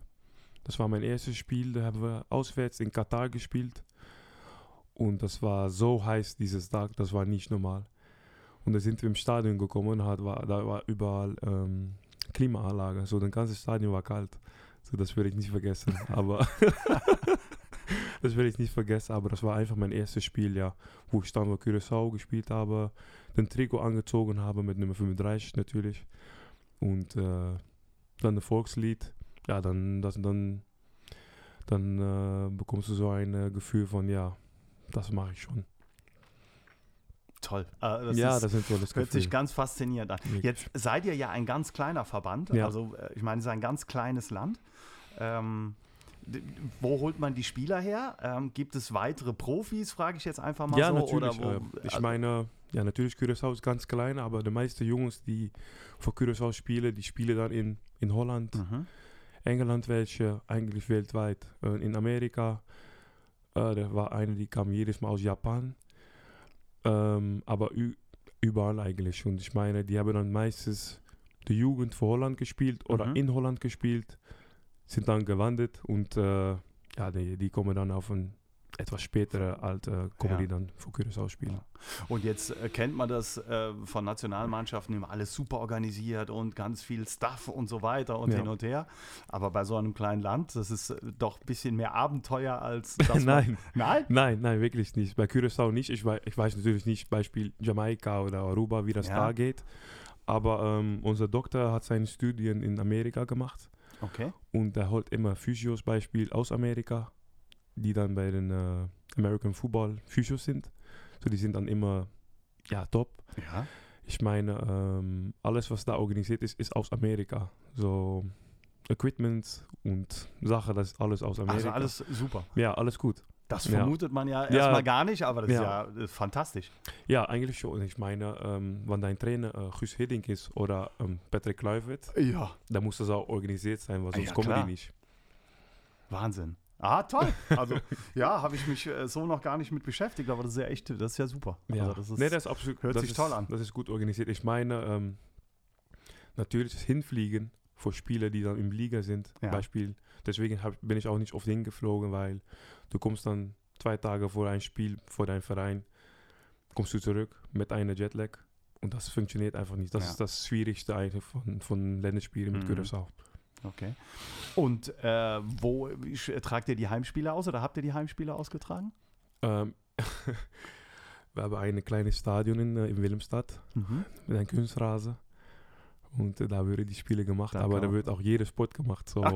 Das war mein erstes Spiel, da haben wir auswärts in Katar gespielt. Und das war so heiß dieses Tag, das war nicht normal. Und da sind wir im Stadion gekommen, hat, war, da war überall ähm, Klimaanlage, so das ganze Stadion war kalt. So, das werde ich nicht vergessen. Aber das werde ich nicht vergessen, aber das war einfach mein erstes Spiel, ja, wo ich dann bei Curaçao gespielt habe, den Trikot angezogen habe mit Nummer 35 natürlich und äh, dann ein Volkslied, ja, dann, das, dann, dann äh, bekommst du so ein äh, Gefühl von, ja, das mache ich schon. Toll. Äh, das ja, ist, das sind tolles hört sich ganz faszinierend an. Jetzt seid ihr ja ein ganz kleiner Verband. Ja. Also, äh, ich meine, es ist ein ganz kleines Land. Ähm, wo holt man die Spieler her? Ähm, gibt es weitere Profis, frage ich jetzt einfach mal ja, so? natürlich. Wo, ich also- meine, ja, natürlich Curaçao ist ganz klein, aber die meisten Jungs, die für Curaçao spielen, die spielen dann in, in Holland, Mhm. England welche, eigentlich weltweit. Äh, in Amerika, äh, da war eine, die kam jedes Mal aus Japan. Ähm, aber überall eigentlich. Und ich meine, die haben dann meistens die Jugend für Holland gespielt oder Mhm. in Holland gespielt, sind dann gewandert und äh, ja, die, die kommen dann auf ein etwas spätere Alter, kommen Ja. dann für Curaçao spielen. Und jetzt äh, kennt man das äh, von Nationalmannschaften immer alles super organisiert und ganz viel Stuff und so weiter und Ja. hin und her. Aber bei so einem kleinen Land, das ist äh, doch ein bisschen mehr Abenteuer als das. nein, Nein? nein, nein, wirklich nicht. Bei Curaçao nicht. Ich weiß, ich weiß natürlich nicht, Beispiel Jamaika oder Aruba, wie das da geht. Aber ähm, unser Doktor hat seine Studien in Amerika gemacht Okay. und er holt immer Physios Beispiel aus Amerika, die dann bei den äh, American Football Physios sind. So, die sind dann immer ja top. Ja. Ich meine, ähm, alles, was da organisiert ist, ist aus Amerika. So Equipment und Sachen, das ist alles aus Amerika. Also alles super. ja, alles gut. Das Ja. vermutet man ja Ja. erstmal gar nicht, aber das Ja. ist ja äh, fantastisch. Ja, eigentlich schon. Ich meine, ähm, wenn dein Trainer äh, Guus Hiddink ist oder ähm, Patrick Kluivert, Ja. dann muss das auch organisiert sein, weil Ah, sonst ja, kommen klar. die nicht. Wahnsinn. Ah, toll. Also, ja, habe ich mich äh, so noch gar nicht mit beschäftigt, aber das ist ja echt, das ist ja super. Ja, Also, das ist, nee, das ist absolut, hört das sich ist, toll an. Das ist gut organisiert. Ich meine, ähm, natürlich das Hinfliegen für Spieler, die dann im Liga sind, Ja. Beispiel. Deswegen hab, bin ich auch nicht oft hingeflogen, weil du kommst dann zwei Tage vor ein Spiel, vor deinem Verein, kommst du zurück mit einer Jetlag und das funktioniert einfach nicht. Das Ja. ist das Schwierigste eigentlich von, von Länderspielen mit Mhm. Curaçao. Okay. Und äh, wo tragt ihr die Heimspiele aus oder habt ihr die Heimspiele ausgetragen? Ähm, wir haben ein kleines Stadion in, äh, in Willemstad Mhm. mit einem Kunstrasen. Und äh, da würden die Spiele gemacht, Da aber kann da wird auch jeder Sport gemacht. So.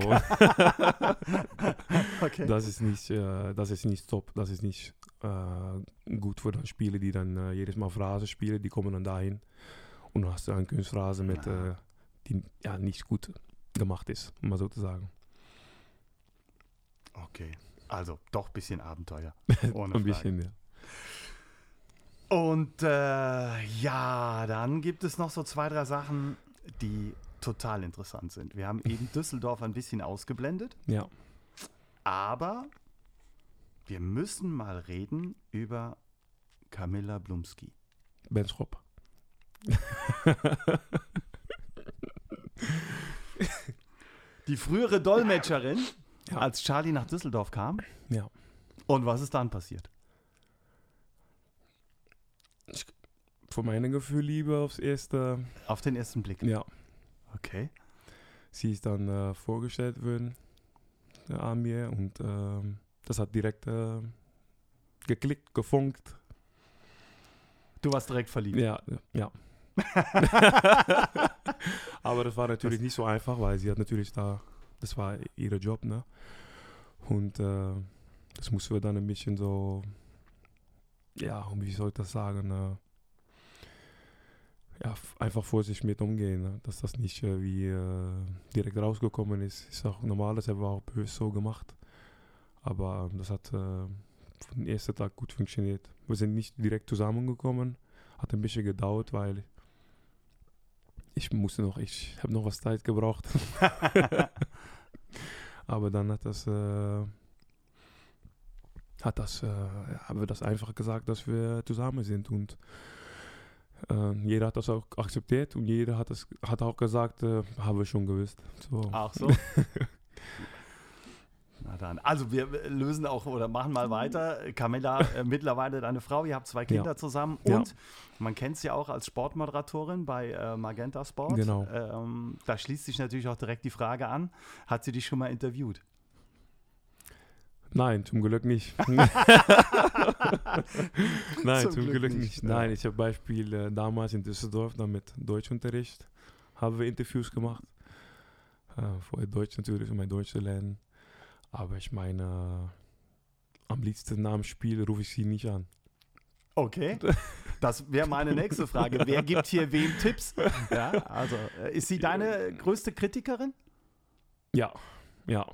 okay. das, ist nicht, äh, das ist nicht top, das ist nicht äh, gut für die Spiele, die dann äh, jedes Mal auf Rasen spielen, die kommen dann dahin. Und dann hast du einen Kunstrasen, mit, Ja. äh, die ja, nicht gut gemacht ist, um mal so zu sagen. okay. Also doch ein bisschen Abenteuer. Ohne Ein bisschen, ja. Und äh, ja, dann gibt es noch so zwei, drei Sachen, die total interessant sind. Wir haben eben Düsseldorf ein bisschen ausgeblendet, Ja. aber wir müssen mal reden über Camilla Blumski. Benschop. Die frühere Dolmetscherin, Ja. als Charlie nach Düsseldorf kam. Ja. Und was ist dann passiert? Voor mijn gevoel lieber aufs erste. Auf den ersten Blick. Ja. Okay. Sie ist dann äh, vorgestellt worden äh, an mir und ähm, das hat direkt äh, geklickt, gefunkt. Du warst direkt verliebt. Ja, ja. Aber das war natürlich nicht so einfach, weil sie hat natürlich da, das war ihr Job, ne? Und äh, das mussten wir dann ein bisschen so, ja, wie soll ich das sagen, äh, ja, einfach vorsichtig mit umgehen, ne? dass das nicht äh, wie äh, direkt rausgekommen ist. Ist auch normal, das haben wir auch böse so gemacht. Aber ähm, das hat äh, von dem ersten Tag gut funktioniert. Wir sind nicht direkt zusammengekommen, hat ein bisschen gedauert, weil ich musste noch, ich habe noch was Zeit gebraucht. Aber dann hat das, äh, hat das, äh, haben wir das einfach gesagt, dass wir zusammen sind und äh, jeder hat das auch akzeptiert und jeder hat das, hat auch gesagt, äh, haben wir schon gewusst. So. Ach so. Dann. Also wir lösen auch oder machen mal weiter. Camilla, äh, mittlerweile deine Frau, ihr habt zwei Kinder Ja. zusammen Ja. und man kennt sie auch als Sportmoderatorin bei äh, Magenta Sport. Genau. Ähm, da schließt sich natürlich auch direkt die Frage an, hat sie dich schon mal interviewt? Nein, zum Glück nicht. Nein, Zum zum, Glück Glück, nicht, ja. Nein, ich habe Beispiel äh, damals in Düsseldorf dann mit Deutschunterricht haben wir Interviews gemacht. Äh, vorher Deutsch natürlich, um mein Deutsch zu lernen. Aber ich meine, am liebsten nach dem Spiel rufe ich sie nicht an. Okay. Das wäre meine nächste Frage. Wer gibt hier wem Tipps? Ja, also äh, ist sie deine größte Kritikerin? Ja, ja.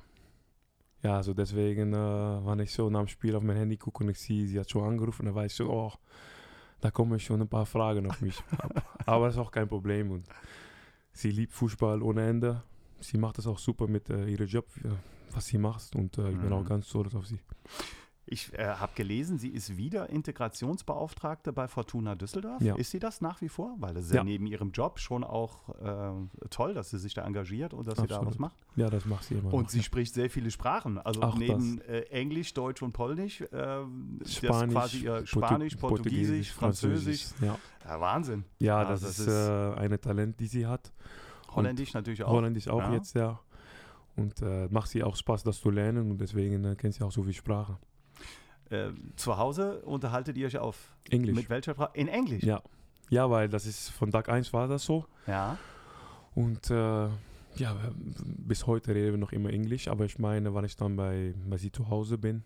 Ja, also deswegen, äh, wenn ich so nach dem Spiel auf mein Handy gucke und ich sehe, sie hat schon angerufen, dann weiß ich so, oh, da kommen schon ein paar Fragen auf mich. Aber das ist auch kein Problem. Und sie liebt Fußball ohne Ende. Sie macht das auch super mit äh, ihrem Job, was sie macht. Und äh, ich bin Mhm. auch ganz stolz auf sie. Ich äh, habe gelesen, sie ist wieder Integrationsbeauftragte bei Fortuna Düsseldorf. Ja. Ist sie das nach wie vor? Weil das ist ja, Ja. neben ihrem Job schon auch äh, toll, dass sie sich da engagiert und dass sie da Absolut. was macht. Ja, das macht sie immer. Und noch, sie ja. spricht sehr viele Sprachen. Also Auch neben äh, Englisch, Deutsch und Polnisch. Äh, das ist Spanisch, quasi ihr Portu- Spanisch, Portugiesisch, Französisch. Ja, Ja, Wahnsinn. ja Also das, das ist, äh, eine Talent, die sie hat. Holländisch natürlich auch. Holländisch auch jetzt, ja. Und äh, macht sie auch Spaß, das zu lernen und deswegen äh, kennt sie auch so viel Sprache. Äh, zu Hause unterhaltet ihr euch auf Englisch. mit welcher Sprache? In Englisch. ja. ja, weil das ist von Tag 1 war das so. Ja. Und äh, ja, bis heute reden wir noch immer Englisch, aber ich meine, wenn ich dann bei, bei sie zu Hause bin,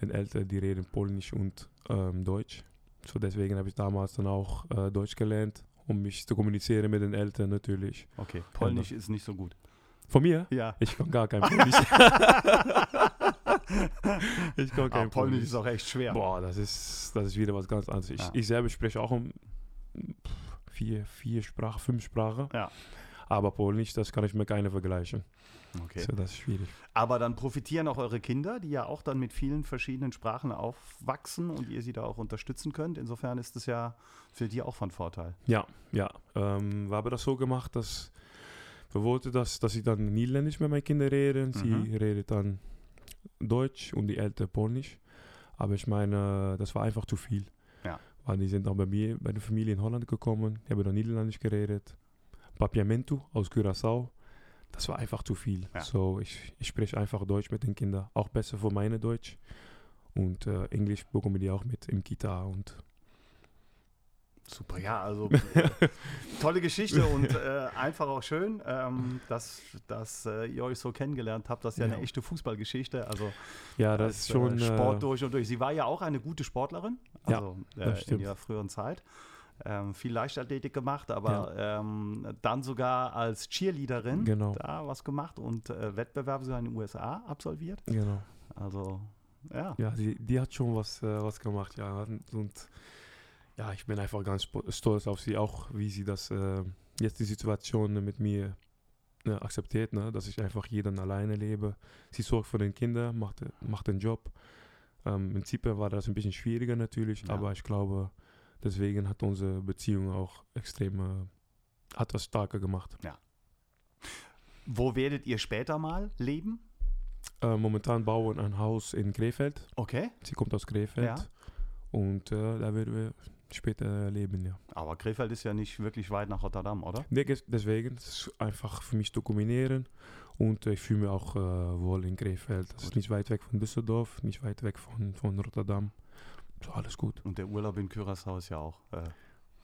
den Eltern, die reden Polnisch und ähm, Deutsch. So deswegen habe ich damals dann auch äh, Deutsch gelernt, um mich zu kommunizieren mit den Eltern natürlich. Okay. Polnisch ist nicht so gut. Von mir? Ja. Ich kann gar kein Polnisch. ich kann Ah, kein Polnisch ist auch echt schwer. Boah, das ist, das ist wieder was ganz anderes. Ich, Ja. ich selber spreche auch um vier, vier Sprachen, fünf Sprachen. Ja. Aber Polnisch, das kann ich mit keiner vergleichen. Okay. So, das ist schwierig. Aber dann profitieren auch eure Kinder, die ja auch dann mit vielen verschiedenen Sprachen aufwachsen und ihr sie da auch unterstützen könnt. Insofern ist es ja für die auch von Vorteil. Ja, ja. Ähm, wir haben das so gemacht, dass wollten, dass, dass ich dann Niederländisch mit meinen Kindern rede. Sie Mhm. redet dann Deutsch und die Eltern Polnisch. Aber ich meine, das war einfach zu viel. Ja. Weil die sind dann bei mir, bei der Familie in Holland gekommen, die haben dann Niederländisch geredet. Papiamento aus Curaçao. Das war einfach zu viel. Ja. So, ich, ich spreche einfach Deutsch mit den Kindern. Auch besser für meine Deutsch. Und äh, Englisch bekommen die auch mit im Kita und Super, ja, also äh, tolle Geschichte und äh, einfach auch schön, ähm, dass, dass äh, ihr euch so kennengelernt habt. Das ist ja, Ja. eine echte Fußballgeschichte. Also ja, das ist schon äh, äh, Sport durch und durch. Sie war ja auch eine gute Sportlerin, Ja, also das äh, in ihrer früheren Zeit. Ähm, viel Leichtathletik gemacht, aber ähm, dann sogar als Cheerleaderin Genau. da was gemacht und äh, Wettbewerbe sogar in den USA absolviert. Genau. Also, ja. Ja, die, die hat schon was, äh, was gemacht, ja. Und ja, ich bin einfach ganz stolz auf sie, auch wie sie das, äh, jetzt die Situation mit mir äh, akzeptiert, ne? dass ich einfach hier dann alleine lebe. Sie sorgt für den Kinder, macht, macht den Job. Ähm, in Zypern war das ein bisschen schwieriger natürlich, Ja. aber ich glaube, deswegen hat unsere Beziehung auch extrem, äh, hat stärker gemacht. Wo werdet ihr später mal leben? Äh, momentan bauen wir ein Haus in Krefeld. Okay. Sie kommt aus Krefeld. Ja. Und äh, da werden wir später leben, ja. Aber Krefeld ist ja nicht wirklich weit nach Rotterdam, oder? Nee, deswegen, es ist einfach für mich zu kombinieren. Und äh, ich fühle mich auch äh, wohl in Krefeld. Das ist nicht weit weg von Düsseldorf, nicht weit weg von, von Rotterdam. So, alles gut. Und der Urlaub in Curaçao ist ja auch äh,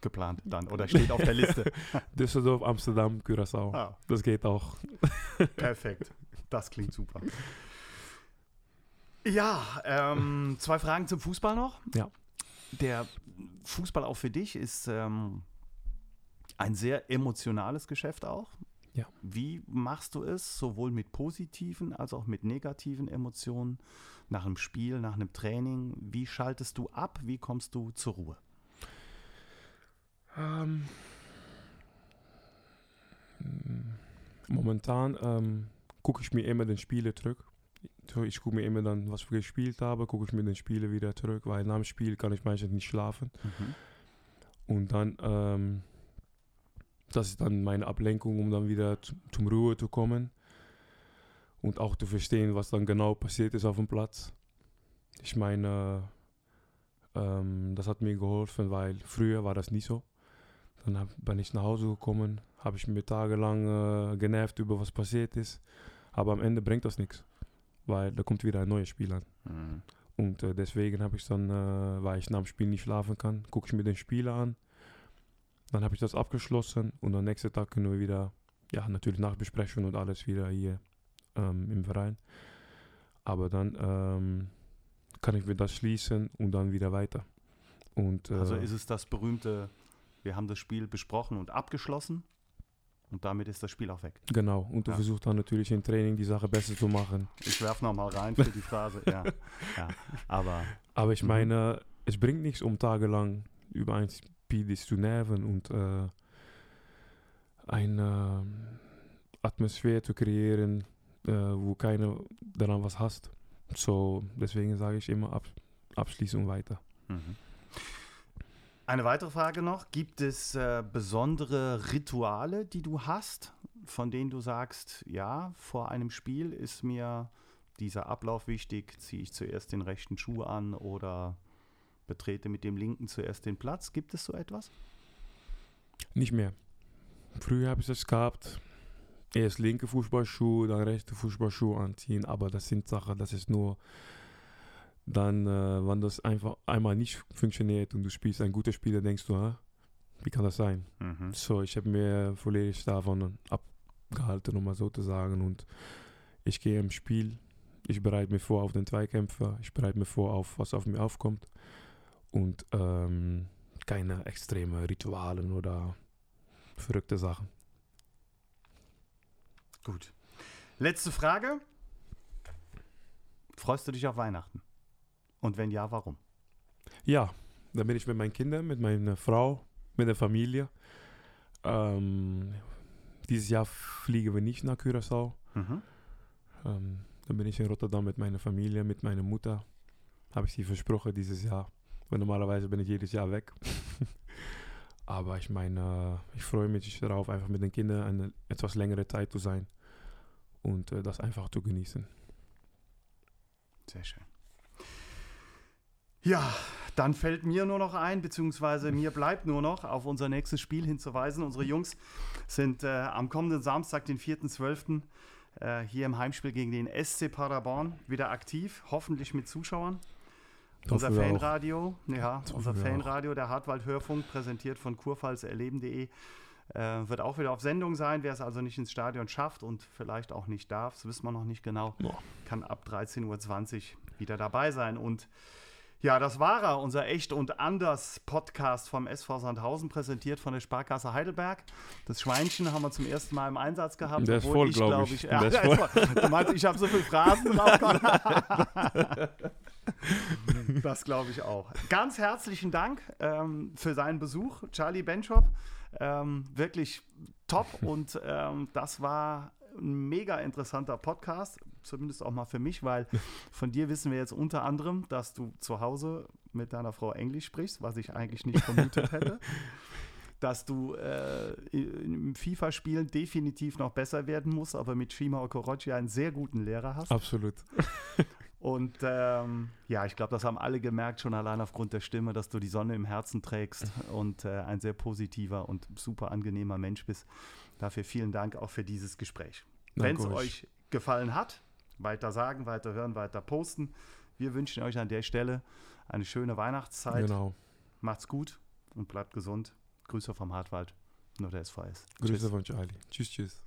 geplant dann oder steht auf der Liste. Düsseldorf, Amsterdam, Curaçao. ah, Das geht auch. perfekt. Das klingt super. Ja, ähm, zwei Fragen zum Fußball noch. Ja. Der Fußball auch für dich ist ähm, ein sehr emotionales Geschäft auch. Ja. Wie machst du es, sowohl mit positiven als auch mit negativen Emotionen, nach einem Spiel, nach einem Training? Wie schaltest du ab? Wie kommst du zur Ruhe? Ähm, momentan ähm, gucke ich mir immer den Spiele zurück. Ich gucke mir immer dann, was wir gespielt haben, gucke ich mir den Spiele wieder zurück, weil nach dem Spiel kann ich meistens nicht schlafen. Und dann, ähm, das ist dann meine Ablenkung, um dann wieder zu, zum Ruhe zu kommen und auch zu verstehen, was dann genau passiert ist auf dem Platz. Ich meine, ähm, das hat mir geholfen, weil früher war das nicht so. Dann hab, bin ich nach Hause gekommen, habe ich mir tagelang äh, genervt über was passiert ist, aber am Ende bringt das nichts, weil da kommt wieder ein neues Spiel an. Mhm. Und äh, deswegen habe ich dann, äh, weil ich nach dem Spiel nicht schlafen kann, gucke ich mir den Spieler an. Dann habe ich das abgeschlossen und am nächsten Tag können wir wieder, ja, natürlich Nachbesprechung und alles wieder hier ähm, im Verein. Aber dann ähm, kann ich wieder das schließen und dann wieder weiter. Und, äh, Also ist es das berühmte, wir haben das Spiel besprochen und abgeschlossen und damit ist das Spiel auch weg. genau. Und du Ja. versuchst dann natürlich im Training die Sache besser zu machen. Ich werfe nochmal rein für die Phrase. ja. ja. Aber Aber ich Mhm. meine, es bringt nichts, um tagelang über ein Spiel zu nerven und äh, eine Atmosphäre zu kreieren, äh, wo keiner daran was hasst. So, deswegen sage ich immer ab, abschließen und weiter. Mhm. Eine weitere Frage noch. Gibt es äh, besondere Rituale, die du hast, von denen du sagst, ja, vor einem Spiel ist mir dieser Ablauf wichtig, ziehe ich zuerst den rechten Schuh an oder betrete mit dem linken zuerst den Platz? Gibt es so etwas? Nicht mehr. Früher habe ich das gehabt. Erst linke Fußballschuhe, dann rechte Fußballschuhe anziehen. Aber das sind Sachen, das ist nur dann, äh, wenn das einfach einmal nicht funktioniert und du spielst ein guter Spieler, denkst du, ah, wie kann das sein? Mhm. So, ich habe mir völlig davon abgehalten, um mal so zu sagen. Und ich gehe im Spiel, ich bereite mich vor auf den Zweikämpfer, ich bereite mich vor auf, was auf mir aufkommt. Und ähm, keine extreme Ritualen oder verrückte Sachen. Gut. Letzte Frage. Freust du dich auf Weihnachten? Und wenn ja, warum? Ja, dann bin ich mit meinen Kindern, mit meiner Frau, mit der Familie. Ähm, dieses Jahr fliegen wir nicht nach Curaçao. Mhm. Ähm, dann bin ich in Rotterdam mit meiner Familie, mit meiner Mutter. Habe ich sie versprochen dieses Jahr. Weil normalerweise bin ich jedes Jahr weg. Aber ich meine, ich freue mich darauf, einfach mit den Kindern eine etwas längere Zeit zu sein. Und äh, das einfach zu genießen. Sehr schön. Ja, dann fällt mir nur noch ein, beziehungsweise mir bleibt nur noch, auf unser nächstes Spiel hinzuweisen. Unsere Jungs sind äh, am kommenden Samstag, den 4.12., äh, hier im Heimspiel gegen den SC Paderborn wieder aktiv, hoffentlich mit Zuschauern. Unser wir auch. Fanradio, ja, Das unser auch. Fanradio, der Hartwald Hörfunk, präsentiert von kurpfalzerleben.de, äh, wird auch wieder auf Sendung sein. Wer es also nicht ins Stadion schafft und vielleicht auch nicht darf, das wissen wir noch nicht genau, Boah. kann ab 13.20 Uhr wieder dabei sein. Und ja, das war er, unser Echt und Anders Podcast vom SV Sandhausen, präsentiert von der Sparkasse Heidelberg. Das Schweinchen haben wir zum ersten Mal im Einsatz gehabt. Der ist obwohl voll, glaub glaub ich. Ja, ist voll. Du meinst, ich habe so viele Phrasen drauf. Das glaube ich auch. Ganz herzlichen Dank ähm, für seinen Besuch, Charlie Benchop. Ähm, wirklich top und ähm, das war ein mega interessanter Podcast, zumindest auch mal für mich, weil von dir wissen wir jetzt unter anderem, dass du zu Hause mit deiner Frau Englisch sprichst, was ich eigentlich nicht vermutet hätte. Dass du äh, im FIFA-Spielen definitiv noch besser werden musst, aber mit Shima Okorochi einen sehr guten Lehrer hast. Absolut. Und ähm, ja, ich glaube, das haben alle gemerkt, schon allein aufgrund der Stimme, dass du die Sonne im Herzen trägst und äh, ein sehr positiver und super angenehmer Mensch bist. Dafür vielen Dank auch für dieses Gespräch. Wenn es euch gefallen hat, weiter sagen, weiter hören, weiter posten. Wir wünschen euch an der Stelle eine schöne Weihnachtszeit. Genau. Macht's gut und bleibt gesund. Grüße vom Hartwald, nur der SVS. Grüße von Charlie. Tschüss, tschüss.